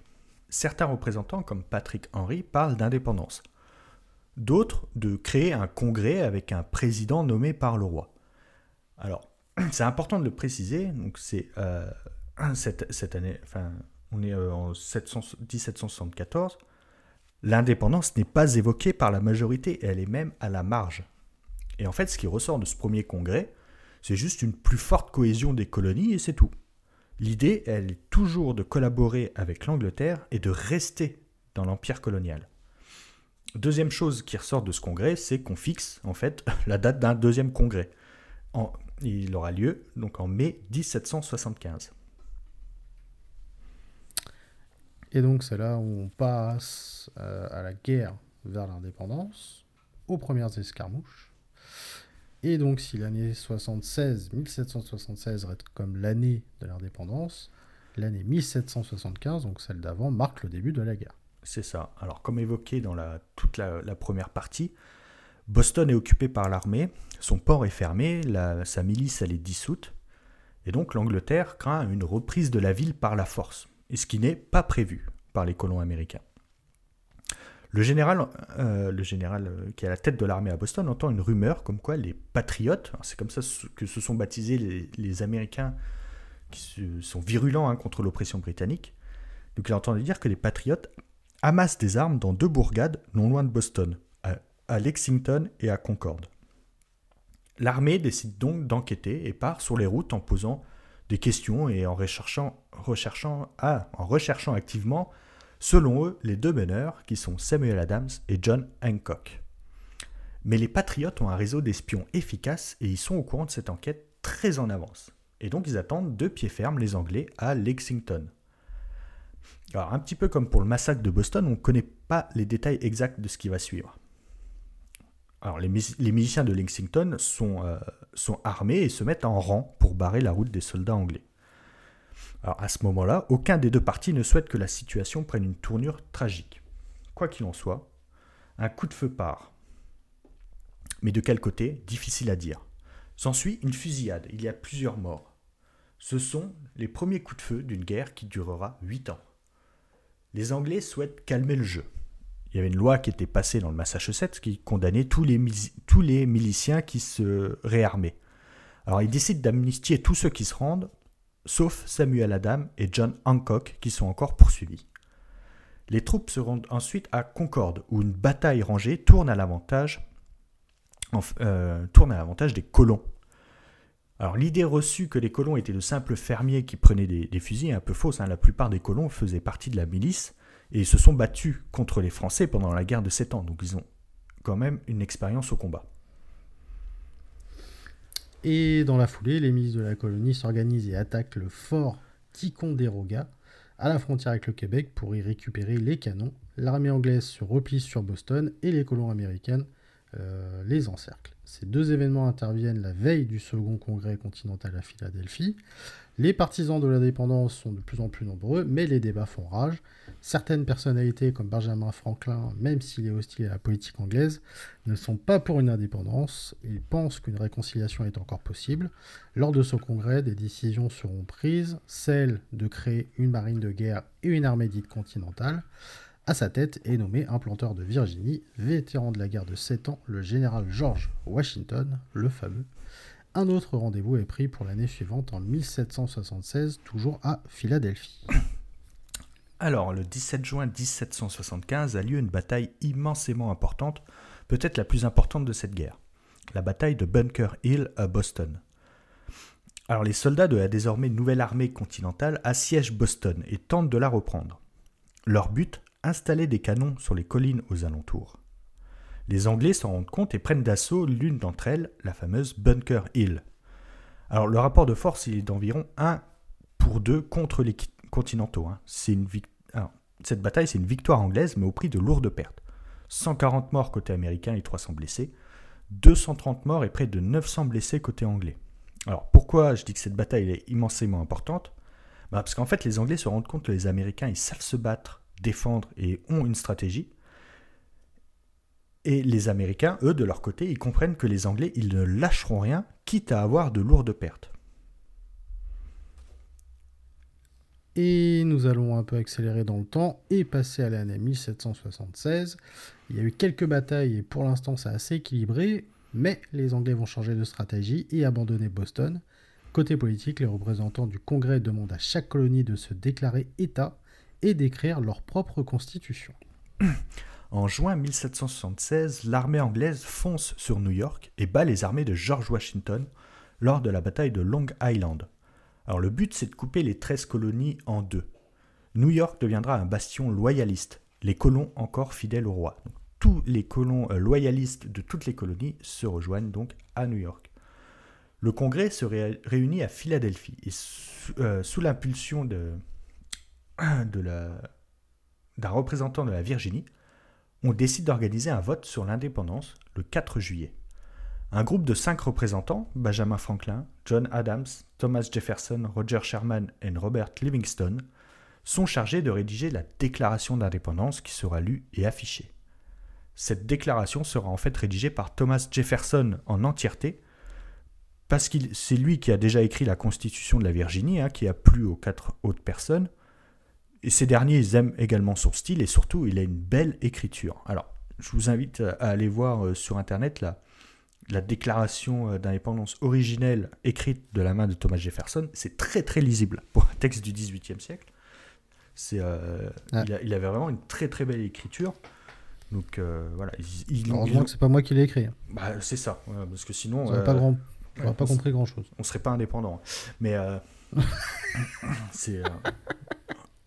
Certains représentants, comme Patrick Henry, parlent d'indépendance. D'autres de créer un congrès avec un président nommé par le roi. Alors, (clears throat) c'est important de le préciser. Donc c'est euh, (clears throat) cette, année, enfin, on est euh, en 1774. L'indépendance n'est pas évoquée par la majorité, elle est même à la marge. Et en fait, ce qui ressort de ce premier congrès, c'est juste une plus forte cohésion des colonies et c'est tout. L'idée, elle est toujours de collaborer avec l'Angleterre et de rester dans l'empire colonial. Deuxième chose qui ressort de ce congrès, c'est qu'on fixe en fait (laughs) la date d'un deuxième congrès. Il aura lieu donc en mai 1775. Et donc c'est là où on passe euh, à la guerre vers l'indépendance, aux premières escarmouches. Et donc si l'année 76, 1776 reste comme l'année de l'indépendance, l'année 1775, donc celle d'avant, marque le début de la guerre. C'est ça. Alors comme évoqué dans toute la première partie, Boston est occupé par l'armée, son port est fermé, sa milice elle est dissoute, et donc l'Angleterre craint une reprise de la ville par la force, et ce qui n'est pas prévu par les colons américains. Le général, euh, euh, qui est à la tête de l'armée à Boston entend une rumeur comme quoi les patriotes, c'est comme ça que se sont baptisés les, Américains qui sont virulents hein, contre l'oppression britannique, donc il entend dire que les patriotes amassent des armes dans deux bourgades non loin de Boston, à Lexington et à Concorde. L'armée décide donc d'enquêter et part sur les routes en posant des questions et en recherchant, ah, en recherchant activement, selon eux, les deux meneurs qui sont Samuel Adams et John Hancock. Mais les patriotes ont un réseau d'espions efficace et ils sont au courant de cette enquête très en avance. Et donc ils attendent de pied ferme les Anglais à Lexington. Alors un petit peu comme pour le massacre de Boston, on ne connaît pas les détails exacts de ce qui va suivre. Alors, les, musiciens de Lexington sont, euh, sont armés et se mettent en rang pour barrer la route des soldats anglais. Alors, à ce moment-là, aucun des deux partis ne souhaite que la situation prenne une tournure tragique. Quoi qu'il en soit, un coup de feu part. Mais de quel côté Difficile à dire. S'ensuit une fusillade, il y a plusieurs morts. Ce sont les premiers coups de feu d'une guerre qui durera huit ans. Les Anglais souhaitent calmer le jeu il y avait une loi qui était passée dans le Massachusetts qui condamnait tous les, tous les miliciens qui se réarmaient. Alors ils décident d'amnistier tous ceux qui se rendent, sauf Samuel Adam et John Hancock qui sont encore poursuivis. Les troupes se rendent ensuite à Concorde, où une bataille rangée tourne à l'avantage euh, des colons. Alors l'idée reçue que les colons étaient de simples fermiers qui prenaient des, fusils est un peu fausse. Hein. La plupart des colons faisaient partie de la milice et se sont battus contre les Français pendant la guerre de Sept Ans. Donc ils ont quand même une expérience au combat. Et dans la foulée, les milices de la colonie s'organisent et attaquent le fort Ticonderoga, à la frontière avec le Québec, pour y récupérer les canons. L'armée anglaise se replie sur Boston et les colons américaines euh, les encerclent. Ces deux événements interviennent la veille du second congrès continental à Philadelphie. Les partisans de l'indépendance sont de plus en plus nombreux, mais les débats font rage. Certaines personnalités, comme Benjamin Franklin, même s'il est hostile à la politique anglaise, ne sont pas pour une indépendance. Ils pensent qu'une réconciliation est encore possible. Lors de ce congrès, des décisions seront prises, celle de créer une marine de guerre et une armée dite continentale. À sa tête est nommé un planteur de Virginie, vétéran de la guerre de 7 ans, le général George Washington, le fameux. Un autre rendez-vous est pris pour l'année suivante, en 1776, toujours à Philadelphie. Alors, le 17 juin 1775 a lieu une bataille immensément importante, peut-être la plus importante de cette guerre, la bataille de Bunker Hill à Boston. Alors, les soldats de la désormais nouvelle armée continentale assiègent Boston et tentent de la reprendre. Leur but installer des canons sur les collines aux alentours. Les Anglais s'en rendent compte et prennent d'assaut l'une d'entre elles, la fameuse Bunker Hill. Alors le rapport de force est d'environ 1 pour 2 contre les continentaux. Hein. Cette bataille, c'est une victoire anglaise, mais au prix de lourdes pertes. 140 morts côté américain et 300 blessés. 230 morts et près de 900 blessés côté anglais. Alors pourquoi je dis que cette bataille est immensément importante? Bah, Parce qu'en fait les Anglais se rendent compte que les Américains ils savent se battre défendre et ont une stratégie. Et les Américains, eux, de leur côté, ils comprennent que les Anglais, ils ne lâcheront rien, quitte à avoir de lourdes pertes. Et nous allons un peu accélérer dans le temps et passer à l'année 1776. Il y a eu quelques batailles et pour l'instant c'est assez équilibré, mais les Anglais vont changer de stratégie et abandonner Boston. Côté politique, les représentants du Congrès demandent à chaque colonie de se déclarer État et d'écrire leur propre constitution. (clears throat) En juin 1776, l'armée anglaise fonce sur New York et bat les armées de George Washington lors de la bataille de Long Island. Alors le but c'est de couper les 13 colonies en deux. New York deviendra un bastion loyaliste, les colons encore fidèles au roi. tous les colons euh, loyalistes de toutes les colonies se rejoignent donc à New York. Le congrès se réunit à Philadelphie et euh, sous l'impulsion de, (clears throat) d'un représentant de la Virginie, on décide d'organiser un vote sur l'indépendance le 4 juillet. Un groupe de cinq représentants, Benjamin Franklin, John Adams, Thomas Jefferson, Roger Sherman et Robert Livingston, sont chargés de rédiger la déclaration d'indépendance qui sera lue et affichée. Cette déclaration sera en fait rédigée par Thomas Jefferson en entièreté, parce que c'est lui qui a déjà écrit la Constitution de la Virginie, hein, qui a plu aux quatre autres personnes, et ces derniers, ils aiment également son style et surtout, il a une belle écriture. Alors, je vous invite à aller voir euh, sur Internet la, la déclaration euh, d'indépendance originelle écrite de la main de Thomas Jefferson. C'est très très lisible pour un texte du XVIIIe siècle. C'est, euh, il, avait vraiment une très très belle écriture. Donc voilà. Il, Heureusement que c'est pas moi qui l'ai écrit. Bah, c'est ça, parce que sinon. On n'aurait pas, grand... pas compris grand chose. On serait pas indépendant. Mais (laughs) c'est.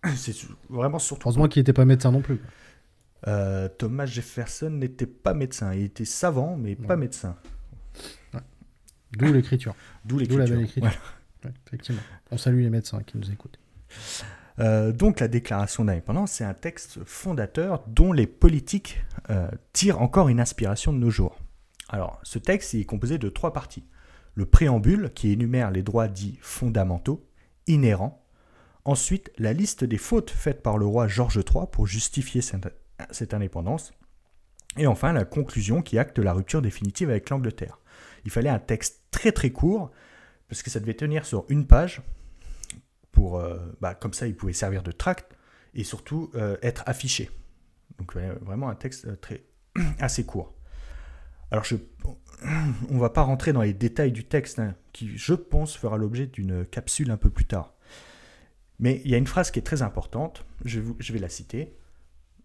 (clears throat) C'est vraiment surtout. Heureusement qu'il n'était pas médecin non plus. Euh, Thomas Jefferson n'était pas médecin. Il était savant, mais pas médecin. D'où l'écriture. D'où l'écriture. la belle écriture. effectivement. On salue les médecins qui nous écoutent. Euh, donc la déclaration d'indépendance, c'est un texte fondateur dont les politiques euh, tirent encore une inspiration de nos jours. Alors ce texte est composé de trois parties. Le préambule qui énumère les droits dits fondamentaux, inhérents, Ensuite, la liste des fautes faites par le roi George III pour justifier cette indépendance. Et enfin, la conclusion qui acte la rupture définitive avec l'Angleterre. Il fallait un texte très très court, parce que ça devait tenir sur une page, pour, euh, bah, comme ça il pouvait servir de tract, et surtout euh, être affiché. Donc vraiment un texte euh, (clears throat) assez court. Alors on ne va pas rentrer dans les détails du texte, hein, qui je pense fera l'objet d'une capsule un peu plus tard. Mais il y a une phrase qui est très importante, je, vais la citer.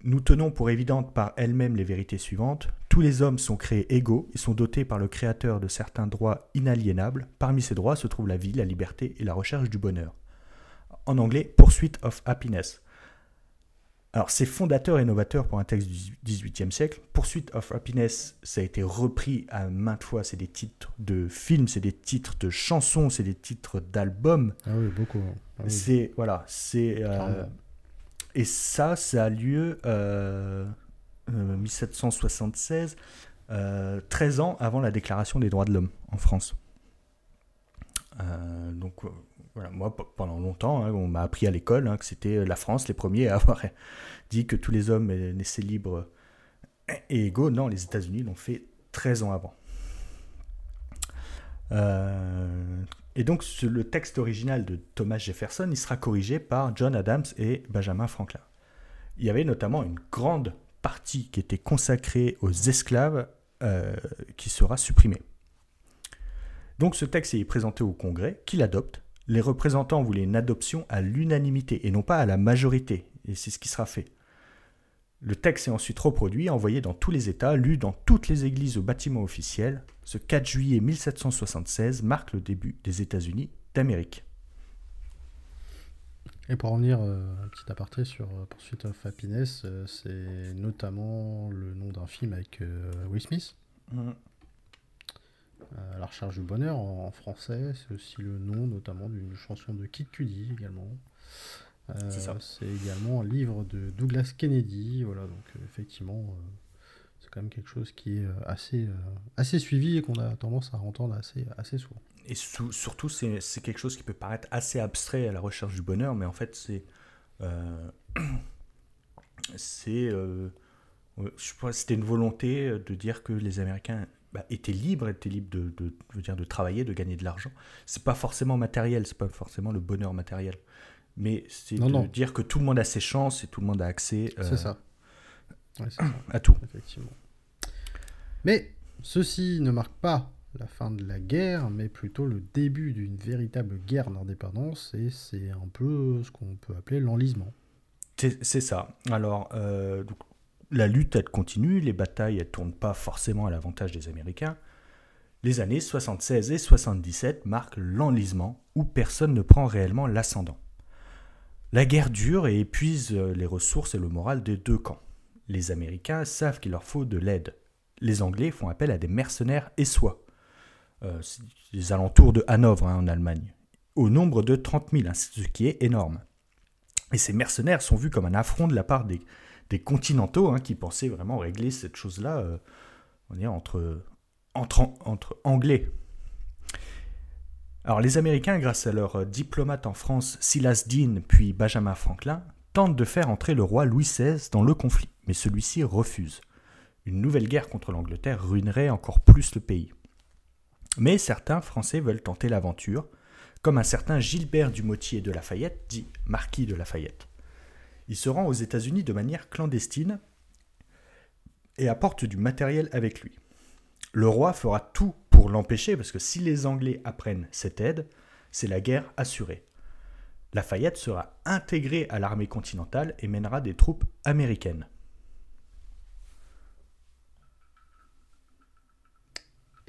Nous tenons pour évidentes par elles-mêmes les vérités suivantes. Tous les hommes sont créés égaux et sont dotés par le Créateur de certains droits inaliénables. Parmi ces droits se trouvent la vie, la liberté et la recherche du bonheur. En anglais, Pursuit of Happiness. Alors, c'est fondateur et novateur pour un texte du XVIIIe siècle. Pursuit of Happiness, ça a été repris à maintes fois. C'est des titres de films, c'est des titres de chansons, c'est des titres d'albums. Ah oui, beaucoup. Ah oui. C'est voilà, c'est euh, et ça, ça a lieu euh, euh, 1776, euh, 13 ans avant la Déclaration des droits de l'homme en France. Euh, donc euh, moi pendant longtemps, hein, on m'a appris à l'école hein, que c'était la France les premiers à avoir (laughs) dit que tous les hommes euh, naissaient libres et égaux. Non, les États-Unis l'ont fait 13 ans avant. Euh, et donc le texte original de Thomas Jefferson, il sera corrigé par John Adams et Benjamin Franklin. Il y avait notamment une grande partie qui était consacrée aux esclaves euh, qui sera supprimée. Donc ce texte est présenté au Congrès, qui l'adopte. Les représentants voulaient une adoption à l'unanimité et non pas à la majorité, et c'est ce qui sera fait. Le texte est ensuite reproduit, envoyé dans tous les États, lu dans toutes les églises ou bâtiments officiels. Ce 4 juillet 1776 marque le début des États-Unis d'Amérique. Et pour revenir, euh, un petit aparté sur euh, Pursuit of Happiness, euh, c'est notamment le nom d'un film avec euh, Will Smith, euh, la recherche du bonheur en, en français. C'est aussi le nom notamment d'une chanson de Kid Cudi également. Euh, C'est également un livre de Douglas Kennedy. Voilà, donc euh, effectivement, euh, c'est quand même quelque chose qui est assez, assez suivi et qu'on a tendance à entendre assez, assez souvent. Et surtout, c'est quelque chose qui peut paraître assez abstrait à la recherche du bonheur, mais en fait, c'est. (coughs) c'est. c'était une volonté de dire que les Américains bah, étaient libres, étaient libres de, de, je veux dire, de travailler, de gagner de l'argent. C'est pas forcément matériel, c'est pas forcément le bonheur matériel. Mais c'est de non. dire que tout le monde a ses chances et tout le monde a accès euh, C'est ça. Ouais, c'est ça. à tout. effectivement. Mais ceci ne marque pas la fin de la guerre, mais plutôt le début d'une véritable guerre d'indépendance, et c'est un peu ce qu'on peut appeler l'enlisement. C'est c'est ça. Alors, euh, donc, la lutte, continue, les batailles, elles tournent pas forcément à l'avantage des Américains. Les années 76 et 77 marquent l'enlisement, où personne ne prend réellement l'ascendant. La guerre dure et épuise euh, les ressources et le moral des deux camps. Les Américains savent qu'il leur faut de l'aide. Les Anglais font appel à des mercenaires essois, euh, les alentours de Hanovre hein, en Allemagne, au nombre de 30 000, hein, ce qui est énorme. Et ces mercenaires sont vus comme un affront de la part des, des continentaux hein, qui pensaient vraiment régler cette chose-là euh, on dire, entre, entre, entre Anglais. Alors les Américains, grâce à leur euh, diplomate en France, Silas Deane puis Benjamin Franklin, tentent de faire entrer le roi Louis XVI dans le conflit, mais celui-ci refuse. Une nouvelle guerre contre l'Angleterre ruinerait encore plus le pays. Mais certains Français veulent tenter l'aventure, comme un certain Gilbert Dumotier de Lafayette, dit marquis de Lafayette. Il se rend aux États-Unis de manière clandestine et apporte du matériel avec lui. Le roi fera tout pour l'empêcher, parce que si les Anglais apprennent cette aide, c'est la guerre assurée. Lafayette sera intégré à l'armée continentale et mènera des troupes américaines.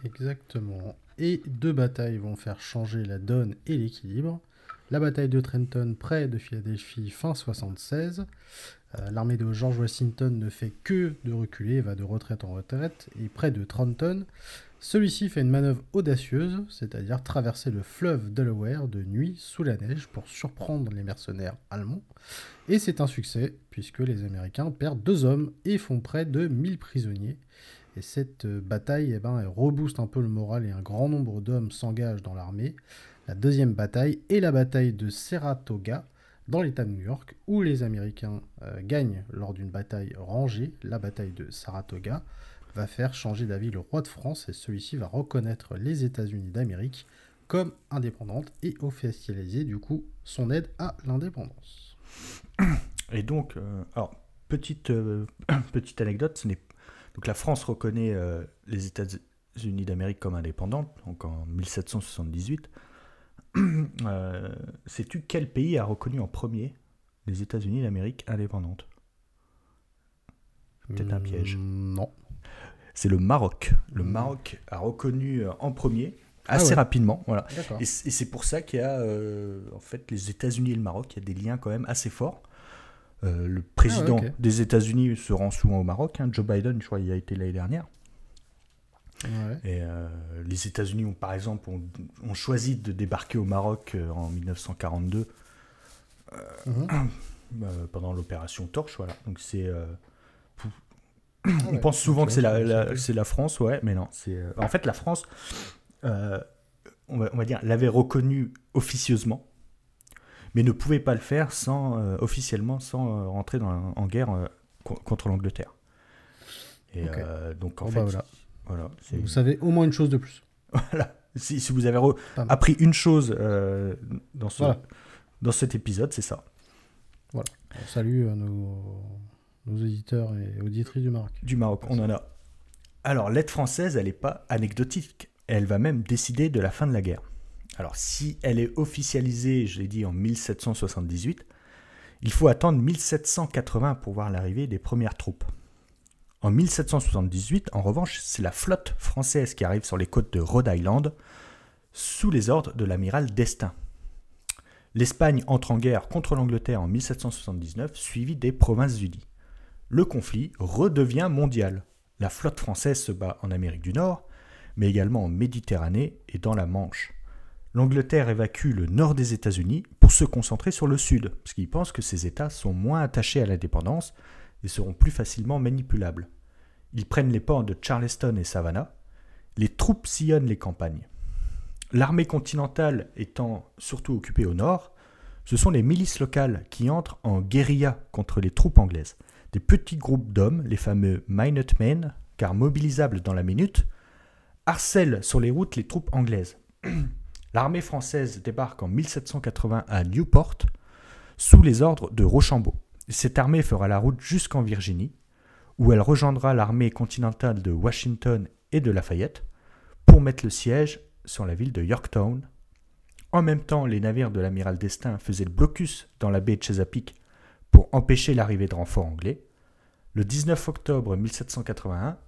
Exactement. Et deux batailles vont faire changer la donne et l'équilibre. La bataille de Trenton près de Philadelphie fin 76. Euh, L'armée de George Washington ne fait que de reculer, va de retraite en retraite, et près de Trenton, celui-ci fait une manœuvre audacieuse, c'est-à-dire traverser le fleuve Delaware de nuit sous la neige pour surprendre les mercenaires allemands. Et c'est un succès, puisque les Américains perdent deux hommes et font près de 1000 prisonniers. Et cette euh, bataille, eh ben, elle rebooste un peu le moral et un grand nombre d'hommes s'engagent dans l'armée. La deuxième bataille est la bataille de Saratoga, dans l'État de New York, où les Américains euh, gagnent lors d'une bataille rangée. La bataille de Saratoga va faire changer d'avis le roi de France et celui-ci va reconnaître les États-Unis d'Amérique comme indépendantes et officialiser du coup son aide à l'indépendance. Et donc, euh, alors, petite, euh, (coughs) petite anecdote, ce donc la France reconnaît les États-Unis d'Amérique comme indépendantes, donc en 1778. Euh, Sais-tu quel pays a reconnu en premier les États-Unis d'Amérique indépendantes Peut-être un piège. Hmm, Non. C'est le Maroc. Le Mm. Maroc a reconnu euh, en premier, Ah assez ouais. rapidement. Voilà. Et c'est pour ça qu'il y a, euh, en fait, les États-Unis et le Maroc, il y a des liens quand même assez forts. Euh, le président Ah ouais, des États-Unis se rend souvent au Maroc. hein. Joe Biden, je crois, il y a été l'année dernière. Ouais. Et euh, les États-Unis par exemple, ont, ont choisi de débarquer au Maroc euh, en 1942 Mhm. (clears throat) euh, pendant l'opération Torche. Voilà. Donc c'est. Ah (clears throat) On ouais. pense souvent que c'est la, c'est France, ouais, mais non. c'est euh, En fait, la France, euh, on, va, on va dire, l'avait reconnu officieusement, mais ne pouvait pas le faire sans, euh, officiellement sans rentrer dans, en guerre co- contre l'Angleterre. Et donc, en fait, bah, voilà. Voilà, Vous savez au moins une chose de plus. (laughs) voilà. Si, si vous avez appris une chose euh, dans, ce, Voilà. dans cet épisode, c'est ça. On salue euh, nos, nos auditeurs et auditrices du Maroc. Du Maroc, on en a. Alors, l'aide française, elle n'est pas anecdotique. Elle va même décider de la fin de la guerre. Alors, si elle est officialisée, je l'ai dit, en 1778, il faut attendre 1780 pour voir l'arrivée des premières troupes. En 1778, en revanche, c'est la flotte française qui arrive sur les côtes de Rhode Island sous les ordres de l'amiral d'Estaing. L'Espagne entre en guerre contre l'Angleterre en 1779, suivi des Provinces-Unies. Le conflit redevient mondial. La flotte française se bat en Amérique du Nord, mais également en Méditerranée et dans la Manche. L'Angleterre évacue le nord des États-Unis pour se concentrer sur le sud, parce qu'ils pensent que ces États sont moins attachés à l'indépendance et seront plus facilement manipulables. Ils prennent les ports de Charleston et Savannah. Les troupes sillonnent les campagnes. L'armée continentale étant surtout occupée au nord, ce sont les milices locales qui entrent en guérilla contre les troupes anglaises. Des petits groupes d'hommes, les fameux Minutemen, car mobilisables dans la minute, harcèlent sur les routes les troupes anglaises. (clears throat) L'armée française débarque en 1780 à Newport sous les ordres de Rochambeau. Cette armée fera la route jusqu'en Virginie, où elle rejoindra l'armée continentale de Washington et de Lafayette pour mettre le siège sur la ville de Yorktown. En même temps, les navires de l'amiral d'Estaing faisaient le blocus dans la baie de Chesapeake pour empêcher l'arrivée de renforts anglais. Le 19 octobre 1781,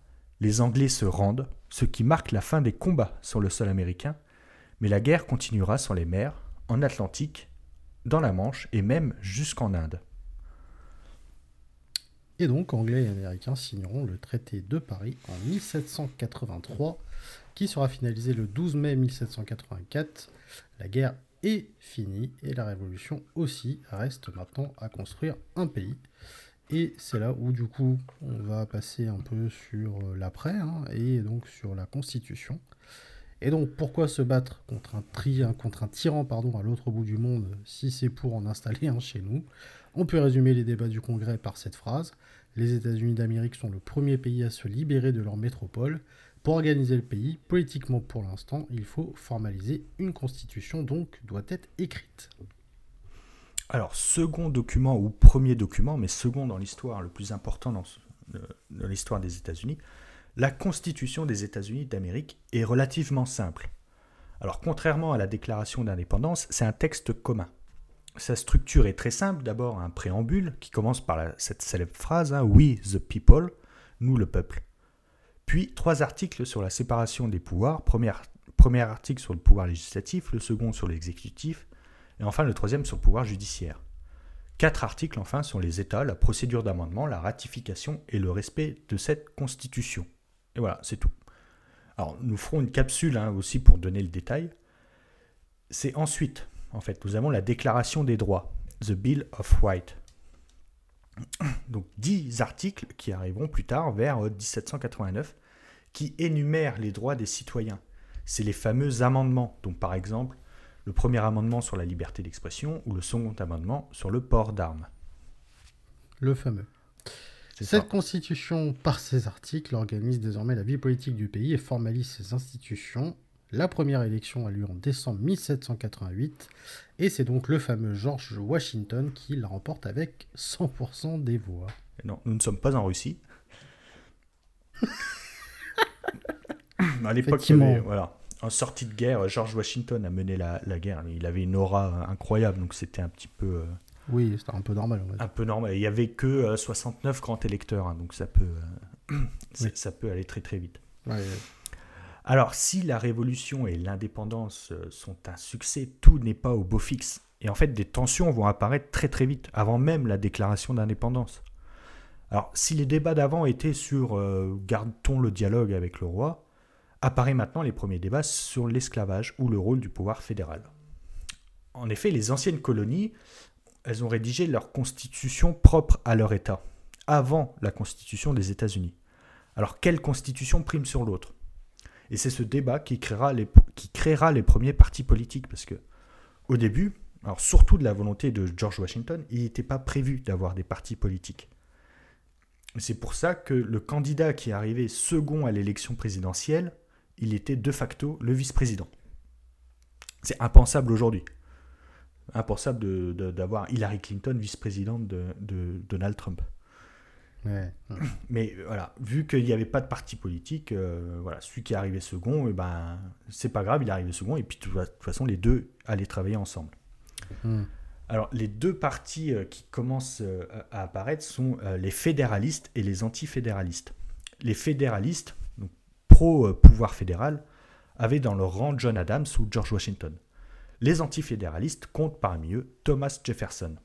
les Anglais se rendent, ce qui marque la fin des combats sur le sol américain, mais la guerre continuera sur les mers, en Atlantique, dans la Manche et même jusqu'en Inde. Et donc, Anglais et Américains signeront le traité de Paris en 1783, qui sera finalisé le 12 mai 1784. La guerre est finie et la Révolution aussi reste maintenant à construire un pays. Et c'est là où, du coup, on va passer un peu sur euh, l'après hein, et donc sur la Constitution. Et donc, pourquoi se battre contre un, tri, contre un tyran pardon, à l'autre bout du monde si c'est pour en installer un chez nous? On peut résumer les débats du Congrès par cette phrase. Les États-Unis d'Amérique sont le premier pays à se libérer de leur métropole. Pour organiser le pays, politiquement pour l'instant, il faut formaliser une constitution, donc doit être écrite. Alors, second document, ou premier document, mais second dans l'histoire, le plus important dans, euh, l'histoire des États-Unis, la Constitution des États-Unis d'Amérique est relativement simple. Alors, contrairement à la déclaration d'indépendance, c'est un texte commun. Sa structure est très simple. D'abord, un préambule qui commence par cette célèbre phrase hein, We the people, nous le peuple. Puis, trois articles sur la séparation des pouvoirs. Premier, premier article sur le pouvoir législatif, le second sur l'exécutif, et enfin le troisième sur le pouvoir judiciaire. Quatre articles enfin sur les États, la procédure d'amendement, la ratification et le respect de cette Constitution. Et voilà, c'est tout. Alors nous ferons une capsule hein, aussi pour donner le détail. C'est ensuite, en fait, nous avons la Déclaration des droits, The Bill of Rights. Donc dix articles qui arriveront plus tard vers euh, 1789 qui énumèrent les droits des citoyens. C'est les fameux amendements, donc par exemple le premier amendement sur la liberté d'expression ou le second amendement sur le port d'armes. Le fameux. Cette ça. constitution, par ses articles, organise désormais la vie politique du pays et formalise ses institutions. La première élection a lieu en décembre 1788 et c'est donc le fameux George Washington qui la remporte avec 100% des voix. Non, nous ne sommes pas en Russie. à l'époque, voilà, en sortie de guerre, George Washington a mené la, la guerre. Il avait une aura euh, incroyable, donc c'était un petit peu, euh, Oui, c'était un peu normal. Un peu normal. Il y avait que euh, 69 grands électeurs, hein, donc ça peut, euh, (clears throat) ça- Oui. ça peut aller très très vite. Ouais, Alors, si la révolution et l'indépendance euh, sont un succès, tout n'est pas au beau fixe. Et en fait, des tensions vont apparaître très très vite, avant même la déclaration d'indépendance. Alors, si les débats d'avant étaient sur euh, gardons le dialogue avec le roi, apparaît maintenant les premiers débats sur l'esclavage ou le rôle du pouvoir fédéral. En effet, les anciennes colonies, elles ont rédigé leur constitution propre à leur État, avant la constitution des États-Unis. Alors, quelle constitution prime sur l'autre? Et c'est ce débat qui créera, les, premiers partis politiques, parce que au début, alors surtout de la volonté de George Washington, il n'était pas prévu d'avoir des partis politiques. C'est pour ça que le candidat qui est arrivé second à l'élection présidentielle, il était de facto le vice-président. C'est impensable aujourd'hui. Impensable d'avoir Hillary Clinton vice-présidente de, Donald Trump. (clears throat) Mais voilà, vu qu'il n'y avait pas de parti politique, euh, voilà, celui qui est arrivé second, eh ben, c'est pas grave, il est arrivé second, et puis de toute façon, les deux allaient travailler ensemble. Hmm. Alors, les deux partis euh, qui commencent euh, à apparaître sont euh, les fédéralistes et les antifédéralistes. Les fédéralistes, pro-pouvoir fédéral, avaient dans leur rang John Adams ou George Washington. Les antifédéralistes comptent parmi eux Thomas Jefferson.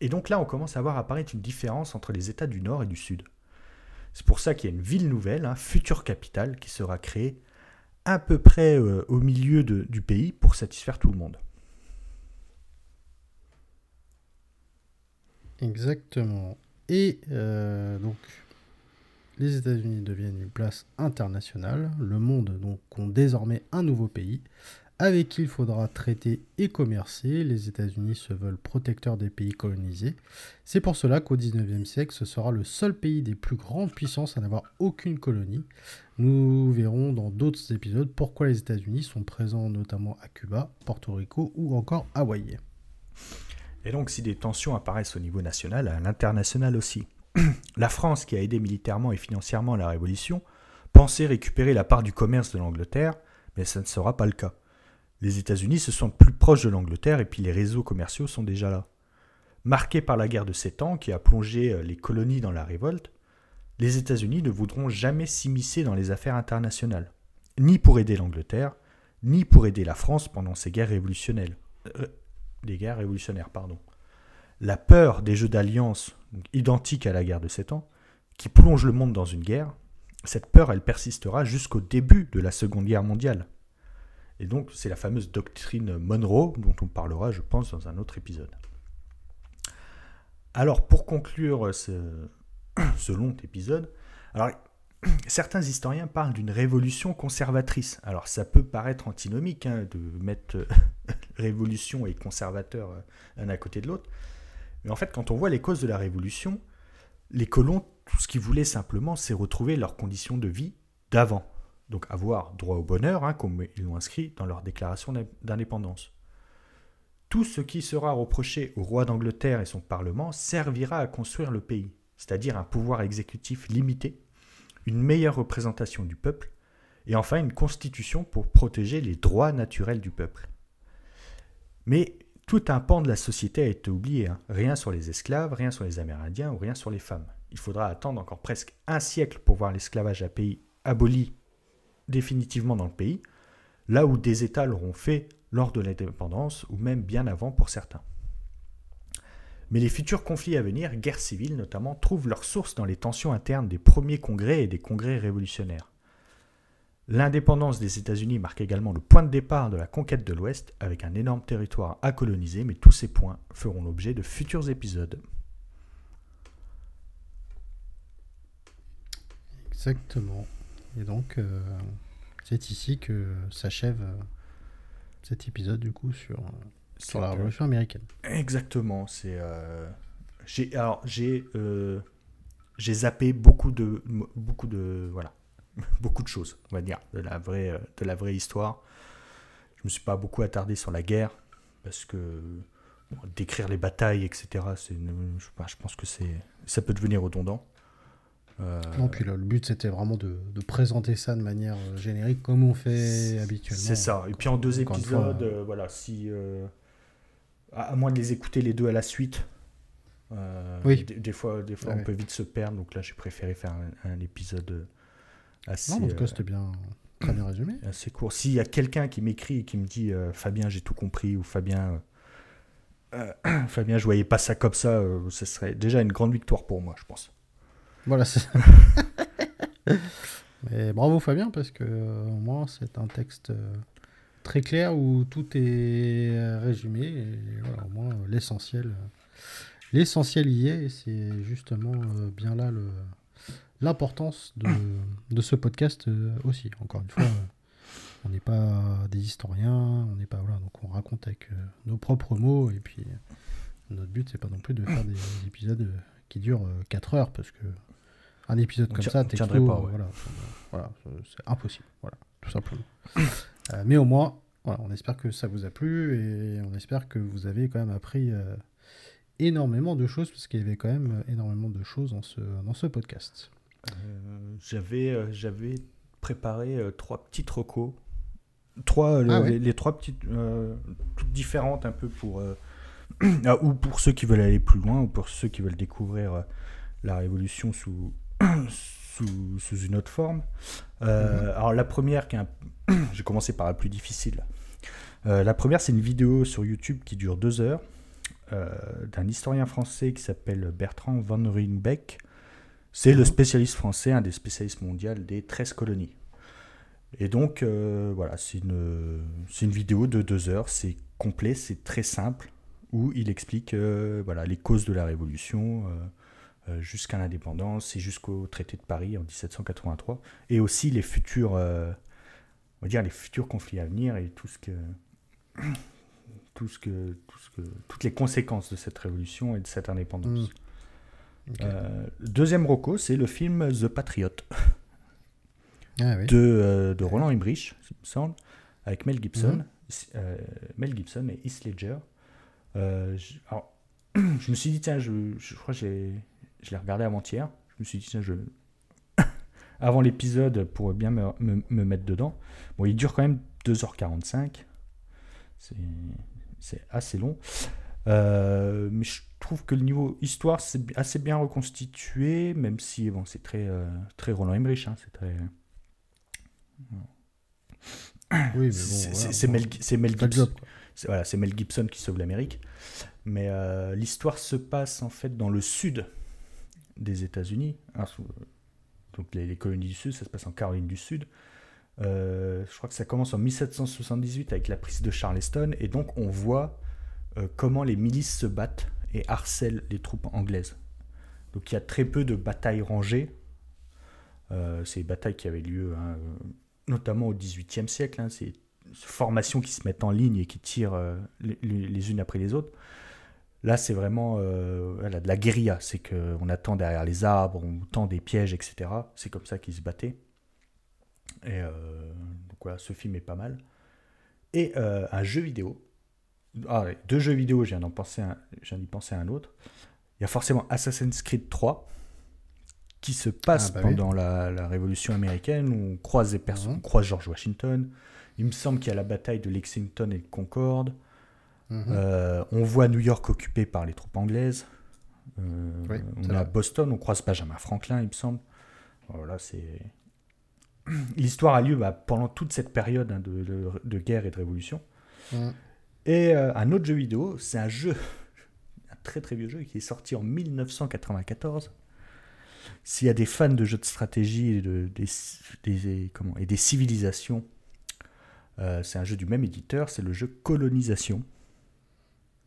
Et donc là, on commence à voir apparaître une différence entre les États du Nord et du Sud. C'est pour ça qu'il y a une ville nouvelle, un future capitale, qui sera créée à peu près au milieu du pays pour satisfaire tout le monde. Exactement. Et euh, donc, les États-Unis deviennent une place internationale. Le monde donc compte désormais un nouveau pays avec qui il faudra traiter et commercer. Les États-Unis se veulent protecteurs des pays colonisés. C'est pour cela qu'au XIXe siècle, ce sera le seul pays des plus grandes puissances à n'avoir aucune colonie. Nous verrons dans d'autres épisodes pourquoi les États-Unis sont présents notamment à Cuba, Porto Rico ou encore Hawaï. Et donc si des tensions apparaissent au niveau national, à l'international aussi. (clears throat) la France, qui a aidé militairement et financièrement la Révolution, pensait récupérer la part du commerce de l'Angleterre, mais ça ne sera pas le cas. Les États-Unis se sentent plus proches de l'Angleterre et puis les réseaux commerciaux sont déjà là. Marqués par la guerre de Sept Ans qui a plongé euh, les colonies dans la révolte, les États-Unis ne voudront jamais s'immiscer dans les affaires internationales, ni pour aider l'Angleterre, ni pour aider la France pendant ces guerres révolutionnelles. Euh, guerres révolutionnaires, pardon. La peur des jeux d'alliance, identiques à la guerre de Sept Ans, qui plonge le monde dans une guerre, cette peur, elle persistera jusqu'au début de la Seconde Guerre mondiale. Et donc, c'est la fameuse doctrine Monroe, dont on parlera, je pense, dans un autre épisode. Alors, pour conclure ce, (coughs) long épisode, alors, (coughs) certains historiens parlent d'une révolution conservatrice. Alors ça peut paraître antinomique hein, de mettre euh, (laughs) révolution et conservateur euh, l'un à côté de l'autre. Mais en fait, quand on voit les causes de la révolution, les colons, tout ce qu'ils voulaient simplement, c'est retrouver leurs conditions de vie d'avant. Donc avoir droit au bonheur, hein, comme ils l'ont inscrit dans leur déclaration d'indépendance. Tout ce qui sera reproché au roi d'Angleterre et son Parlement servira à construire le pays, c'est-à-dire un pouvoir exécutif limité une meilleure représentation du peuple, et enfin une constitution pour protéger les droits naturels du peuple. Mais tout un pan de la société a été oublié, hein. rien sur les esclaves, rien sur les Amérindiens ou rien sur les femmes. Il faudra attendre encore presque un siècle pour voir l'esclavage à pays aboli définitivement dans le pays, là où des États l'auront fait lors de l'indépendance ou même bien avant pour certains. Mais les futurs conflits à venir, guerres civiles notamment, trouvent leur source dans les tensions internes des premiers congrès et des congrès révolutionnaires. L'indépendance des États-Unis marque également le point de départ de la conquête de l'Ouest, avec un énorme territoire à coloniser, mais tous ces points feront l'objet de futurs épisodes. Exactement. Et donc, euh, c'est ici que s'achève euh, cet épisode, du coup, sur euh, sur la Révolution américaine. Exactement. C'est. J'ai alors j'ai j'ai zappé beaucoup de beaucoup de voilà (laughs) beaucoup de choses on va dire de la vraie de la vraie histoire. Je me suis pas beaucoup attardé sur la guerre parce que décrire les batailles etc. C'est je, je, pense que c'est ça peut devenir redondant. Euh... Non, puis le but c'était vraiment de, de, présenter ça de manière euh, générique comme on fait habituellement. C'est ça. Et puis en deux épisodes, euh, voilà, si à, moins de les écouter les deux à la suite. Euh, oui. Des, fois, des fois on peut vite se perdre. Donc là, j'ai préféré faire un, épisode assez. Non, en tout cas, c'était bien, très bien résumé. (clears throat) assez court. S'il y a quelqu'un qui m'écrit et qui me dit euh, Fabien, j'ai tout compris, ou Fabien, euh, (clears throat) Fabien, je voyais pas ça comme ça, ce serait déjà une grande victoire pour moi, je pense. Voilà. c'est- Mais bravo Fabien, parce que euh, au moins c'est un texte euh, très clair où tout est euh, résumé. Voilà, au moins l'essentiel, l'essentiel y est. Et c'est justement bien là le l'importance de, de ce podcast aussi. Encore une fois, on n'est pas des historiens, on n'est pas voilà, donc on raconte avec nos propres mots. Et puis notre but c'est pas non plus de faire des épisodes qui durent 4 heures, parce que un épisode comme ça, tiendrait pas, ouais. voilà, voilà, c'est- c'est impossible, voilà, tout simplement. Euh, mais au moins, voilà, on espère que ça vous a plu et on espère que vous avez quand même appris euh, énormément de choses, parce qu'il y avait quand même énormément de choses dans ce, dans ce podcast. Euh, j'avais, euh, j'avais préparé euh, trois petites recos. Trois, euh, Ah les, ouais. les trois petites, euh, toutes différentes un peu pour. euh, (clears throat) ah, ou pour ceux qui veulent aller plus loin, ou pour ceux qui veulent découvrir euh, la révolution sous, (clears throat) sous, sous une autre forme. Euh, Alors, la première, qui est un- (clears throat) j'ai commencé par la plus difficile. Euh, la première, c'est une vidéo sur YouTube qui dure deux heures euh, d'un historien français qui s'appelle Bertrand Van Riebeck. C'est le spécialiste français, un des spécialistes mondiaux des 13 colonies. Et donc, euh, voilà, c'est une, vidéo de deux heures, c'est complet, c'est très simple, où il explique euh, voilà, les causes de la Révolution euh, jusqu'à l'indépendance et jusqu'au traité de Paris en 1783, et aussi les futurs, euh, on va dire les futurs conflits à venir et tout ce que, (coughs) tout ce que, tout ce que, toutes les conséquences de cette révolution et de cette indépendance. Mm. Ok. Euh, deuxième roco, c'est le film The Patriot Ah oui. de, euh, de Roland Emmerich, il me semble, avec Mel Gibson, euh, Mel Gibson et Heath Ledger. Euh, alors, (coughs) je me suis dit, tiens, je, je crois que j'ai- je l'ai regardé avant-hier. Je me suis dit, tiens, je. (coughs) avant l'épisode, pour bien me, me- me mettre dedans. Bon, il dure quand même 2h45. C'est assez long. Euh, mais je trouve que le niveau histoire, c'est assez bien reconstitué, même si bon, c'est très, euh, très Roland Emmerich. hein, c'est très. (coughs) Oui, mais C'est bon, c'est- voilà, Mel, Mel Gibson. voilà, c'est Mel Gibson qui sauve l'Amérique. Mais euh, l'histoire se passe en fait dans le sud des États-Unis. Sous- donc les, colonies du Sud, ça se passe en Caroline du Sud. Euh, je crois que ça commence en 1778 avec la prise de Charleston. Et donc on voit euh, comment les milices se battent et harcèlent les troupes anglaises. Donc il y a très peu de batailles rangées. Euh, c'est des batailles qui avaient lieu hein, notamment au XVIIIe siècle. hein. c'est formations qui se mettent en ligne et qui tirent euh, les unes après les autres. Là, c'est vraiment euh, voilà, de la guérilla. C'est qu'on attend derrière les arbres, on tend des pièges, etc. C'est comme ça qu'ils se battaient. Et euh, donc voilà, ce film est pas mal. Et euh, un jeu vidéo. Ah, ouais, deux jeux vidéo, je viens d'en penser, un- viens d'y penser à un autre. Il y a forcément Assassin's Creed 3 qui se passe Ah, bah oui. pendant la, la Révolution américaine où on croise des personnes, Mhm. on croise George Washington. Il me semble qu'il y a la bataille de Lexington et de Concorde. Mhm. Euh, on voit New York occupé par les troupes anglaises. Euh, Oui, on est à. Boston, on croise Benjamin Franklin, il me semble. Voilà, c'est. (clears throat) L'histoire a lieu bah, pendant toute cette période hein, de, de- de guerre et de révolution. Mhm. Et euh, un autre jeu vidéo, c'est un jeu, (laughs) un très très vieux jeu qui est sorti en 1994. S'il y a des fans de jeux de stratégie et, de, des, des- comment, et des civilisations, c'est un jeu du même éditeur, c'est le jeu Colonisation.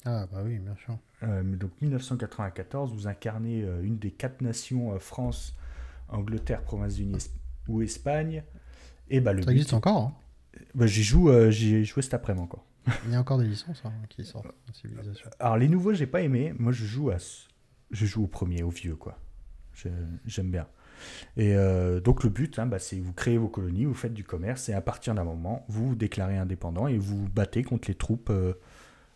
Ah bah oui, bien sûr. Euh, donc 1994, vous incarnez euh, une des quatre nations, euh, France, Angleterre, Province-Unie ou Espagne. Et bah, le Ça but- existe encore. hein. bah, j'y joue, euh, j'y ai joué cet après-midi encore. Il y a encore des licences hein, qui sortent en civilisation. Alors les nouveaux, j'ai pas aimé. Moi, je joue à, je joue au premier, au vieux, quoi. J'aime bien. Et euh, donc le but, hein, bah, c'est vous créez vos colonies, vous faites du commerce, et à partir d'un moment, vous vous déclarez indépendant et vous vous battez contre les troupes euh,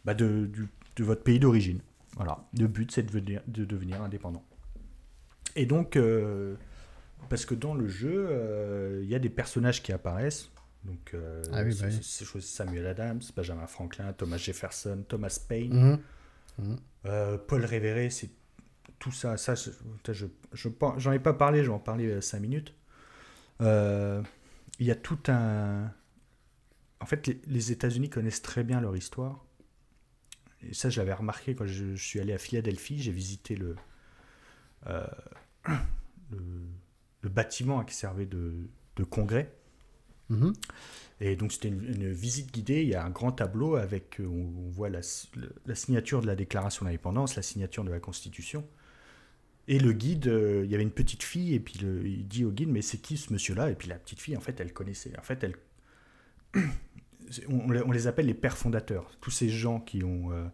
bah, de, du- de votre pays d'origine. Voilà. Le but, c'est de, devenir- de devenir indépendant. Et donc, euh, parce que dans le jeu, euh, il y a des personnages qui apparaissent. Donc, euh, Ah oui, bah oui. Samuel Adams, Benjamin Franklin, Thomas Jefferson, Thomas Paine. Mhm. Euh, Paul Révéré, c'est tout ça. ça je, je, je pen- j'en ai pas parlé, je vais en parler 5 minutes. Il y a tout un. En fait, les, les États-Unis connaissent très bien leur histoire. Et ça, je l'avais remarqué quand je, je suis allé à Philadelphie. J'ai visité le, euh, le, le bâtiment qui servait de, de congrès. Mhm. Et donc, c'était une, une visite guidée. Il y a un grand tableau avec. euh, On, on voit la, la signature de la Déclaration d'indépendance, la signature de la Constitution. Et le guide, euh, il y avait une petite fille, et puis le- il dit au guide, mais c'est qui ce monsieur-là? Et puis la petite fille, en fait, elle connaissait. En fait, elle. On, les- appelle les pères fondateurs. Tous ces gens qui ont, euh,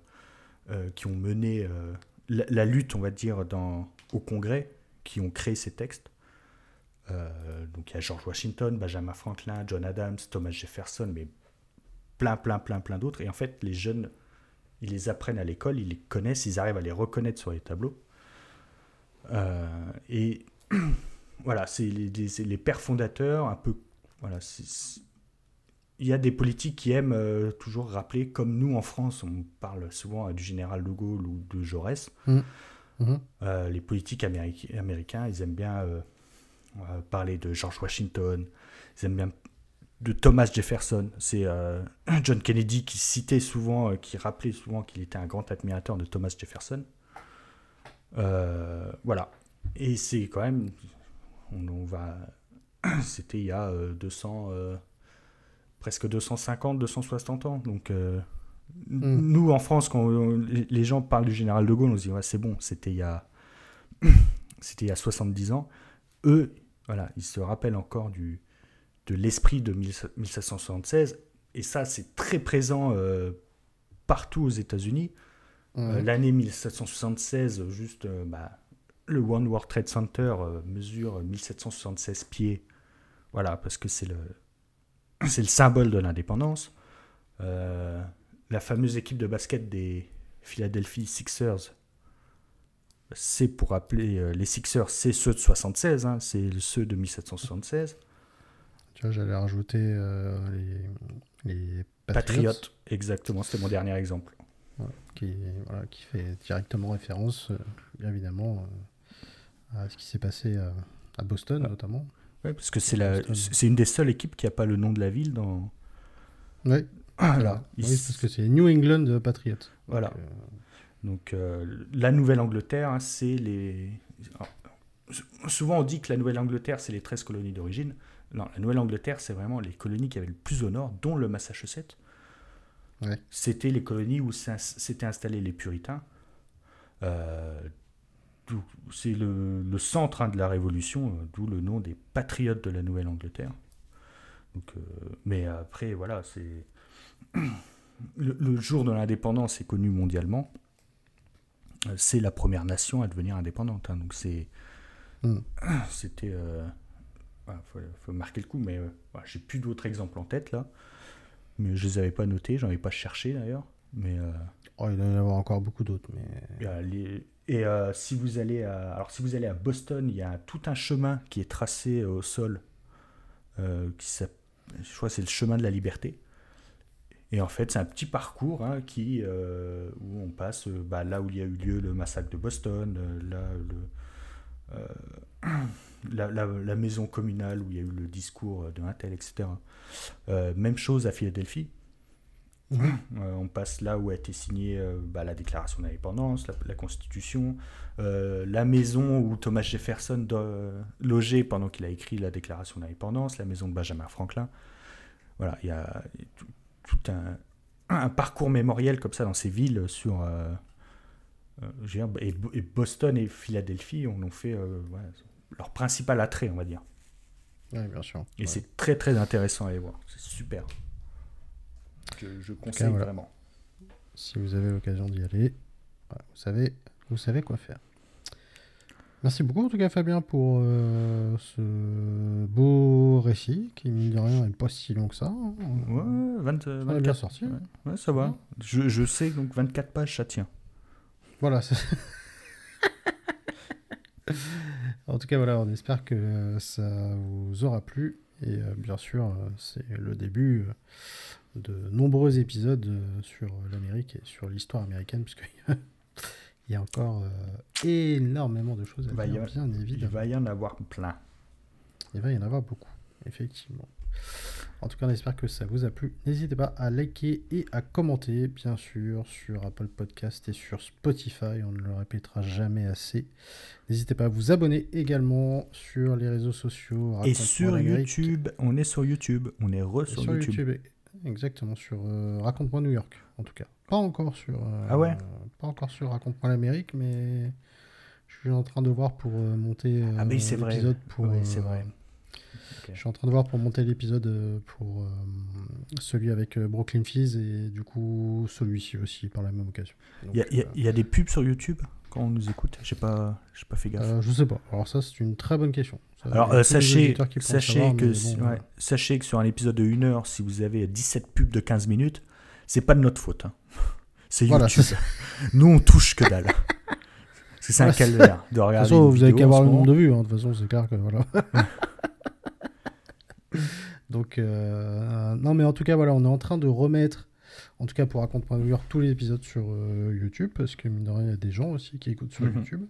euh, qui ont mené euh, la, lutte, on va dire, dans, au Congrès, qui ont créé ces textes. Donc il y a George Washington, Benjamin Franklin, John Adams, Thomas Jefferson, mais plein, plein, plein, plein d'autres. Et en fait, les jeunes, ils les apprennent à l'école, ils les connaissent, ils arrivent à les reconnaître sur les tableaux. Et (clears throat) voilà, c'est les, les- les pères fondateurs, un peu. Voilà, c'est- il y a des politiques qui aiment euh, toujours rappeler, comme nous en France, on parle souvent euh, du général de Gaulle ou de Jaurès. Mhm. Euh, les politiques améri- américains, ils aiment bien parler de George Washington, ils aiment bien de Thomas Jefferson. C'est (clears throat) John Kennedy qui citait souvent, qui rappelait souvent qu'il était un grand admirateur de Thomas Jefferson. Voilà. Et c'est quand même, on, on va, (clears throat) c'était il y a euh, 200, euh, presque 250, 260 ans. Donc euh, Mm. nous en France, quand on- les gens parlent du général de Gaulle, on se dit ouais, c'est bon, c'était il y a, (coughs) c'était il y a 70 ans. Eux, voilà, ils se rappellent encore du, de l'esprit de 1776. Et ça, c'est très présent euh, partout aux États-Unis. Euh, Mhm. L'année 1776, juste euh, bah, le One World Trade Center mesure 1776 pieds. Voilà, parce que c'est le, c'est le symbole de l'indépendance. Euh, la fameuse équipe de basket des Philadelphia Sixers, c'est pour rappeler euh, les Sixers, c'est ceux de 76, hein, c'est ceux de 1776. Tu vois, j'allais rajouter euh, les, les Patriots, Patriotes, exactement, c'était mon dernier exemple. qui, voilà, qui fait directement référence, bien évidemment, à ce qui s'est passé à Boston, notamment. Ouais, parce que c'est la, c'est une des seules équipes qui n'a pas le nom de la ville dans. Oui, Voilà. oui, Ils- parce que c'est New England Patriots. Voilà. Donc, euh, Donc euh, la Nouvelle-Angleterre, hein, c'est les... alors, sou- souvent on dit que la Nouvelle-Angleterre, c'est les 13 colonies d'origine. Non, la Nouvelle-Angleterre, c'est vraiment les colonies qui avaient le plus au nord, dont le Massachusetts. Ouais. C'était les colonies où s'étaient installés les puritains. Euh, c'est le, le centre hein, de la Révolution, euh, d'où le nom des patriotes de la Nouvelle-Angleterre. Donc, euh, mais après, voilà, c'est... (clears throat) Le, le jour de l'indépendance est connu mondialement. Euh, C'est la première nation à devenir indépendante. hein, donc c'est... Mm. (clears throat) C'était... euh, faut, faut marquer le coup, mais euh, j'ai plus d'autres exemples en tête là. Mais je les avais pas notés, j'en avais pas cherché d'ailleurs. Mais euh, oh, il doit y en avoir encore beaucoup d'autres, mais les- Et euh, si vous allez à... Alors si vous allez à Boston, il y a tout un chemin qui est tracé au sol. euh, Je crois c'est le chemin de la liberté. Et en fait, c'est un petit parcours hein, qui, euh, où on passe bah, là où il y a eu lieu le massacre de Boston, là, (clears throat) la, la- maison communale où il y a eu le discours de un tel, etc. Même chose à Philadelphie. Euh, on passe là où a été signée euh, bah, la déclaration d'indépendance, la, la Constitution, euh, la maison où Thomas Jefferson logeait pendant qu'il a écrit la déclaration d'indépendance, la maison de Benjamin Franklin. Voilà, il y a tout, tout un, un parcours mémoriel comme ça dans ces villes sur. dire, et, Bo- et Boston et Philadelphie on ont fait voilà, leur principal attrait, on va dire. ouais, bien sûr. Et Ouais. c'est très très intéressant à aller voir. C'est super. Je, je conseille voilà. vraiment. Si vous avez l'occasion d'y aller, voilà, vous, savez, vous savez quoi faire. Merci beaucoup en tout cas Fabien pour euh, ce beau récit qui mine de rien n'est pas si long que ça. hein. Ouais, 20, euh, On a 24. bien sorti. Ouais, ouais, ça va. Ouais. Je, je sais, donc 24 pages, ça tient. Voilà. (laughs) en tout cas, voilà, on espère que ça vous aura plu. Et euh, bien sûr, euh, c'est le début euh, de nombreux épisodes euh, sur l'Amérique et sur l'histoire américaine, puisqu'il y a- il y a encore euh, énormément de choses à Il va dire, bien Il évidemment. va y en avoir plein. Il va y en avoir beaucoup, effectivement. En tout cas, on espère que ça vous a plu. N'hésitez pas à liker et à commenter, bien sûr, sur Apple Podcast et sur Spotify. On ne le répétera jamais assez. N'hésitez pas à vous abonner également sur les réseaux sociaux. Et sur. YouTube, on est sur YouTube. On est re sur, sur YouTube. YouTube. Exactement, sur euh, Raconte-moi New York, en tout cas. Pas encore sur. euh, Ah ouais? Pas encore sur Raconte-moi l'Amérique, mais je suis en train de voir pour euh, monter Ah, euh, mais c'est vrai. l'épisode pour. Oui, c'est euh, vrai. Je suis en train de voir pour monter l'épisode euh, pour euh, celui avec euh, Brooklyn Fizz et du coup celui-ci aussi par la même occasion. Il y, y euh, y a des pubs sur YouTube? Quand on nous écoute J'ai pas, j'ai pas fait gaffe. euh, je sais pas. Alors ça c'est une très bonne question. Ça, Alors, euh, sachez, sachez, savoir, que, bon, ouais, sachez que sur un épisode de 1 heure, si vous avez 17 pubs de 15 minutes, c'est pas de notre faute. hein. (laughs) C'est YouTube. (laughs) Nous, on touche que dalle. (laughs) Parce que c'est un calvaire de De toute regarder. façon, vous avez qu'à voir le nombre de vues. hein. De toute façon, c'est clair que voilà. Donc, euh, non, mais en tout cas, voilà, on est en train de remettre, en tout cas pour York, tous les épisodes sur euh, YouTube, parce que mine de rien, il y a des gens aussi qui écoutent sur Mhm. YouTube.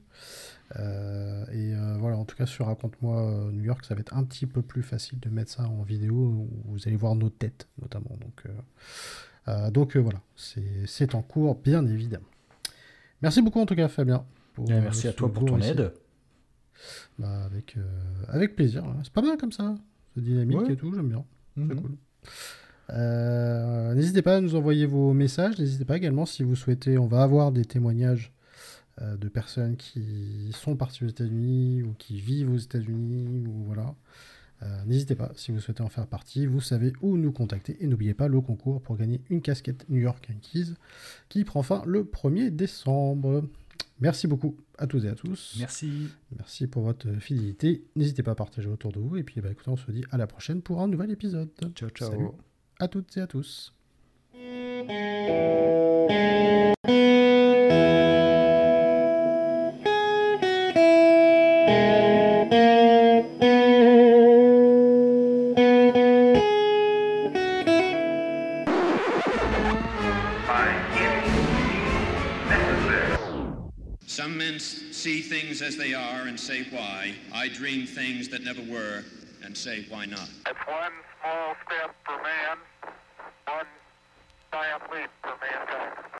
Euh, et euh, voilà, en tout cas, sur Raconte-moi New York, ça va être un petit peu plus facile de mettre ça en vidéo, où vous allez voir nos têtes, notamment. Donc, donc voilà, c'est en cours, bien évidemment. Merci beaucoup, en tout cas, Fabien. pour, euh, merci à toi pour ton aide. Bah, avec, avec plaisir. hein. C'est pas mal comme ça. C'est dynamique Ouais. et tout, j'aime bien. C'est Mhm. cool. Euh, n'hésitez pas à nous envoyer vos messages. N'hésitez pas également si vous souhaitez. On va avoir des témoignages euh, de personnes qui sont parties aux États-Unis ou qui vivent aux États-Unis ou voilà. Euh, N'hésitez pas si vous souhaitez en faire partie. Vous savez où nous contacter et n'oubliez pas le concours pour gagner une casquette New York Yankees qui prend fin le 1er décembre. Merci beaucoup à toutes et à tous. Merci. Merci pour votre fidélité. N'hésitez pas à partager autour de vous. Et puis, bah, écoutez, on se dit à la prochaine pour un nouvel épisode. Ciao, ciao. Salut à toutes et à tous. Some men see things as they are and say why. I dream things that never were and say why not. It's one small step for man,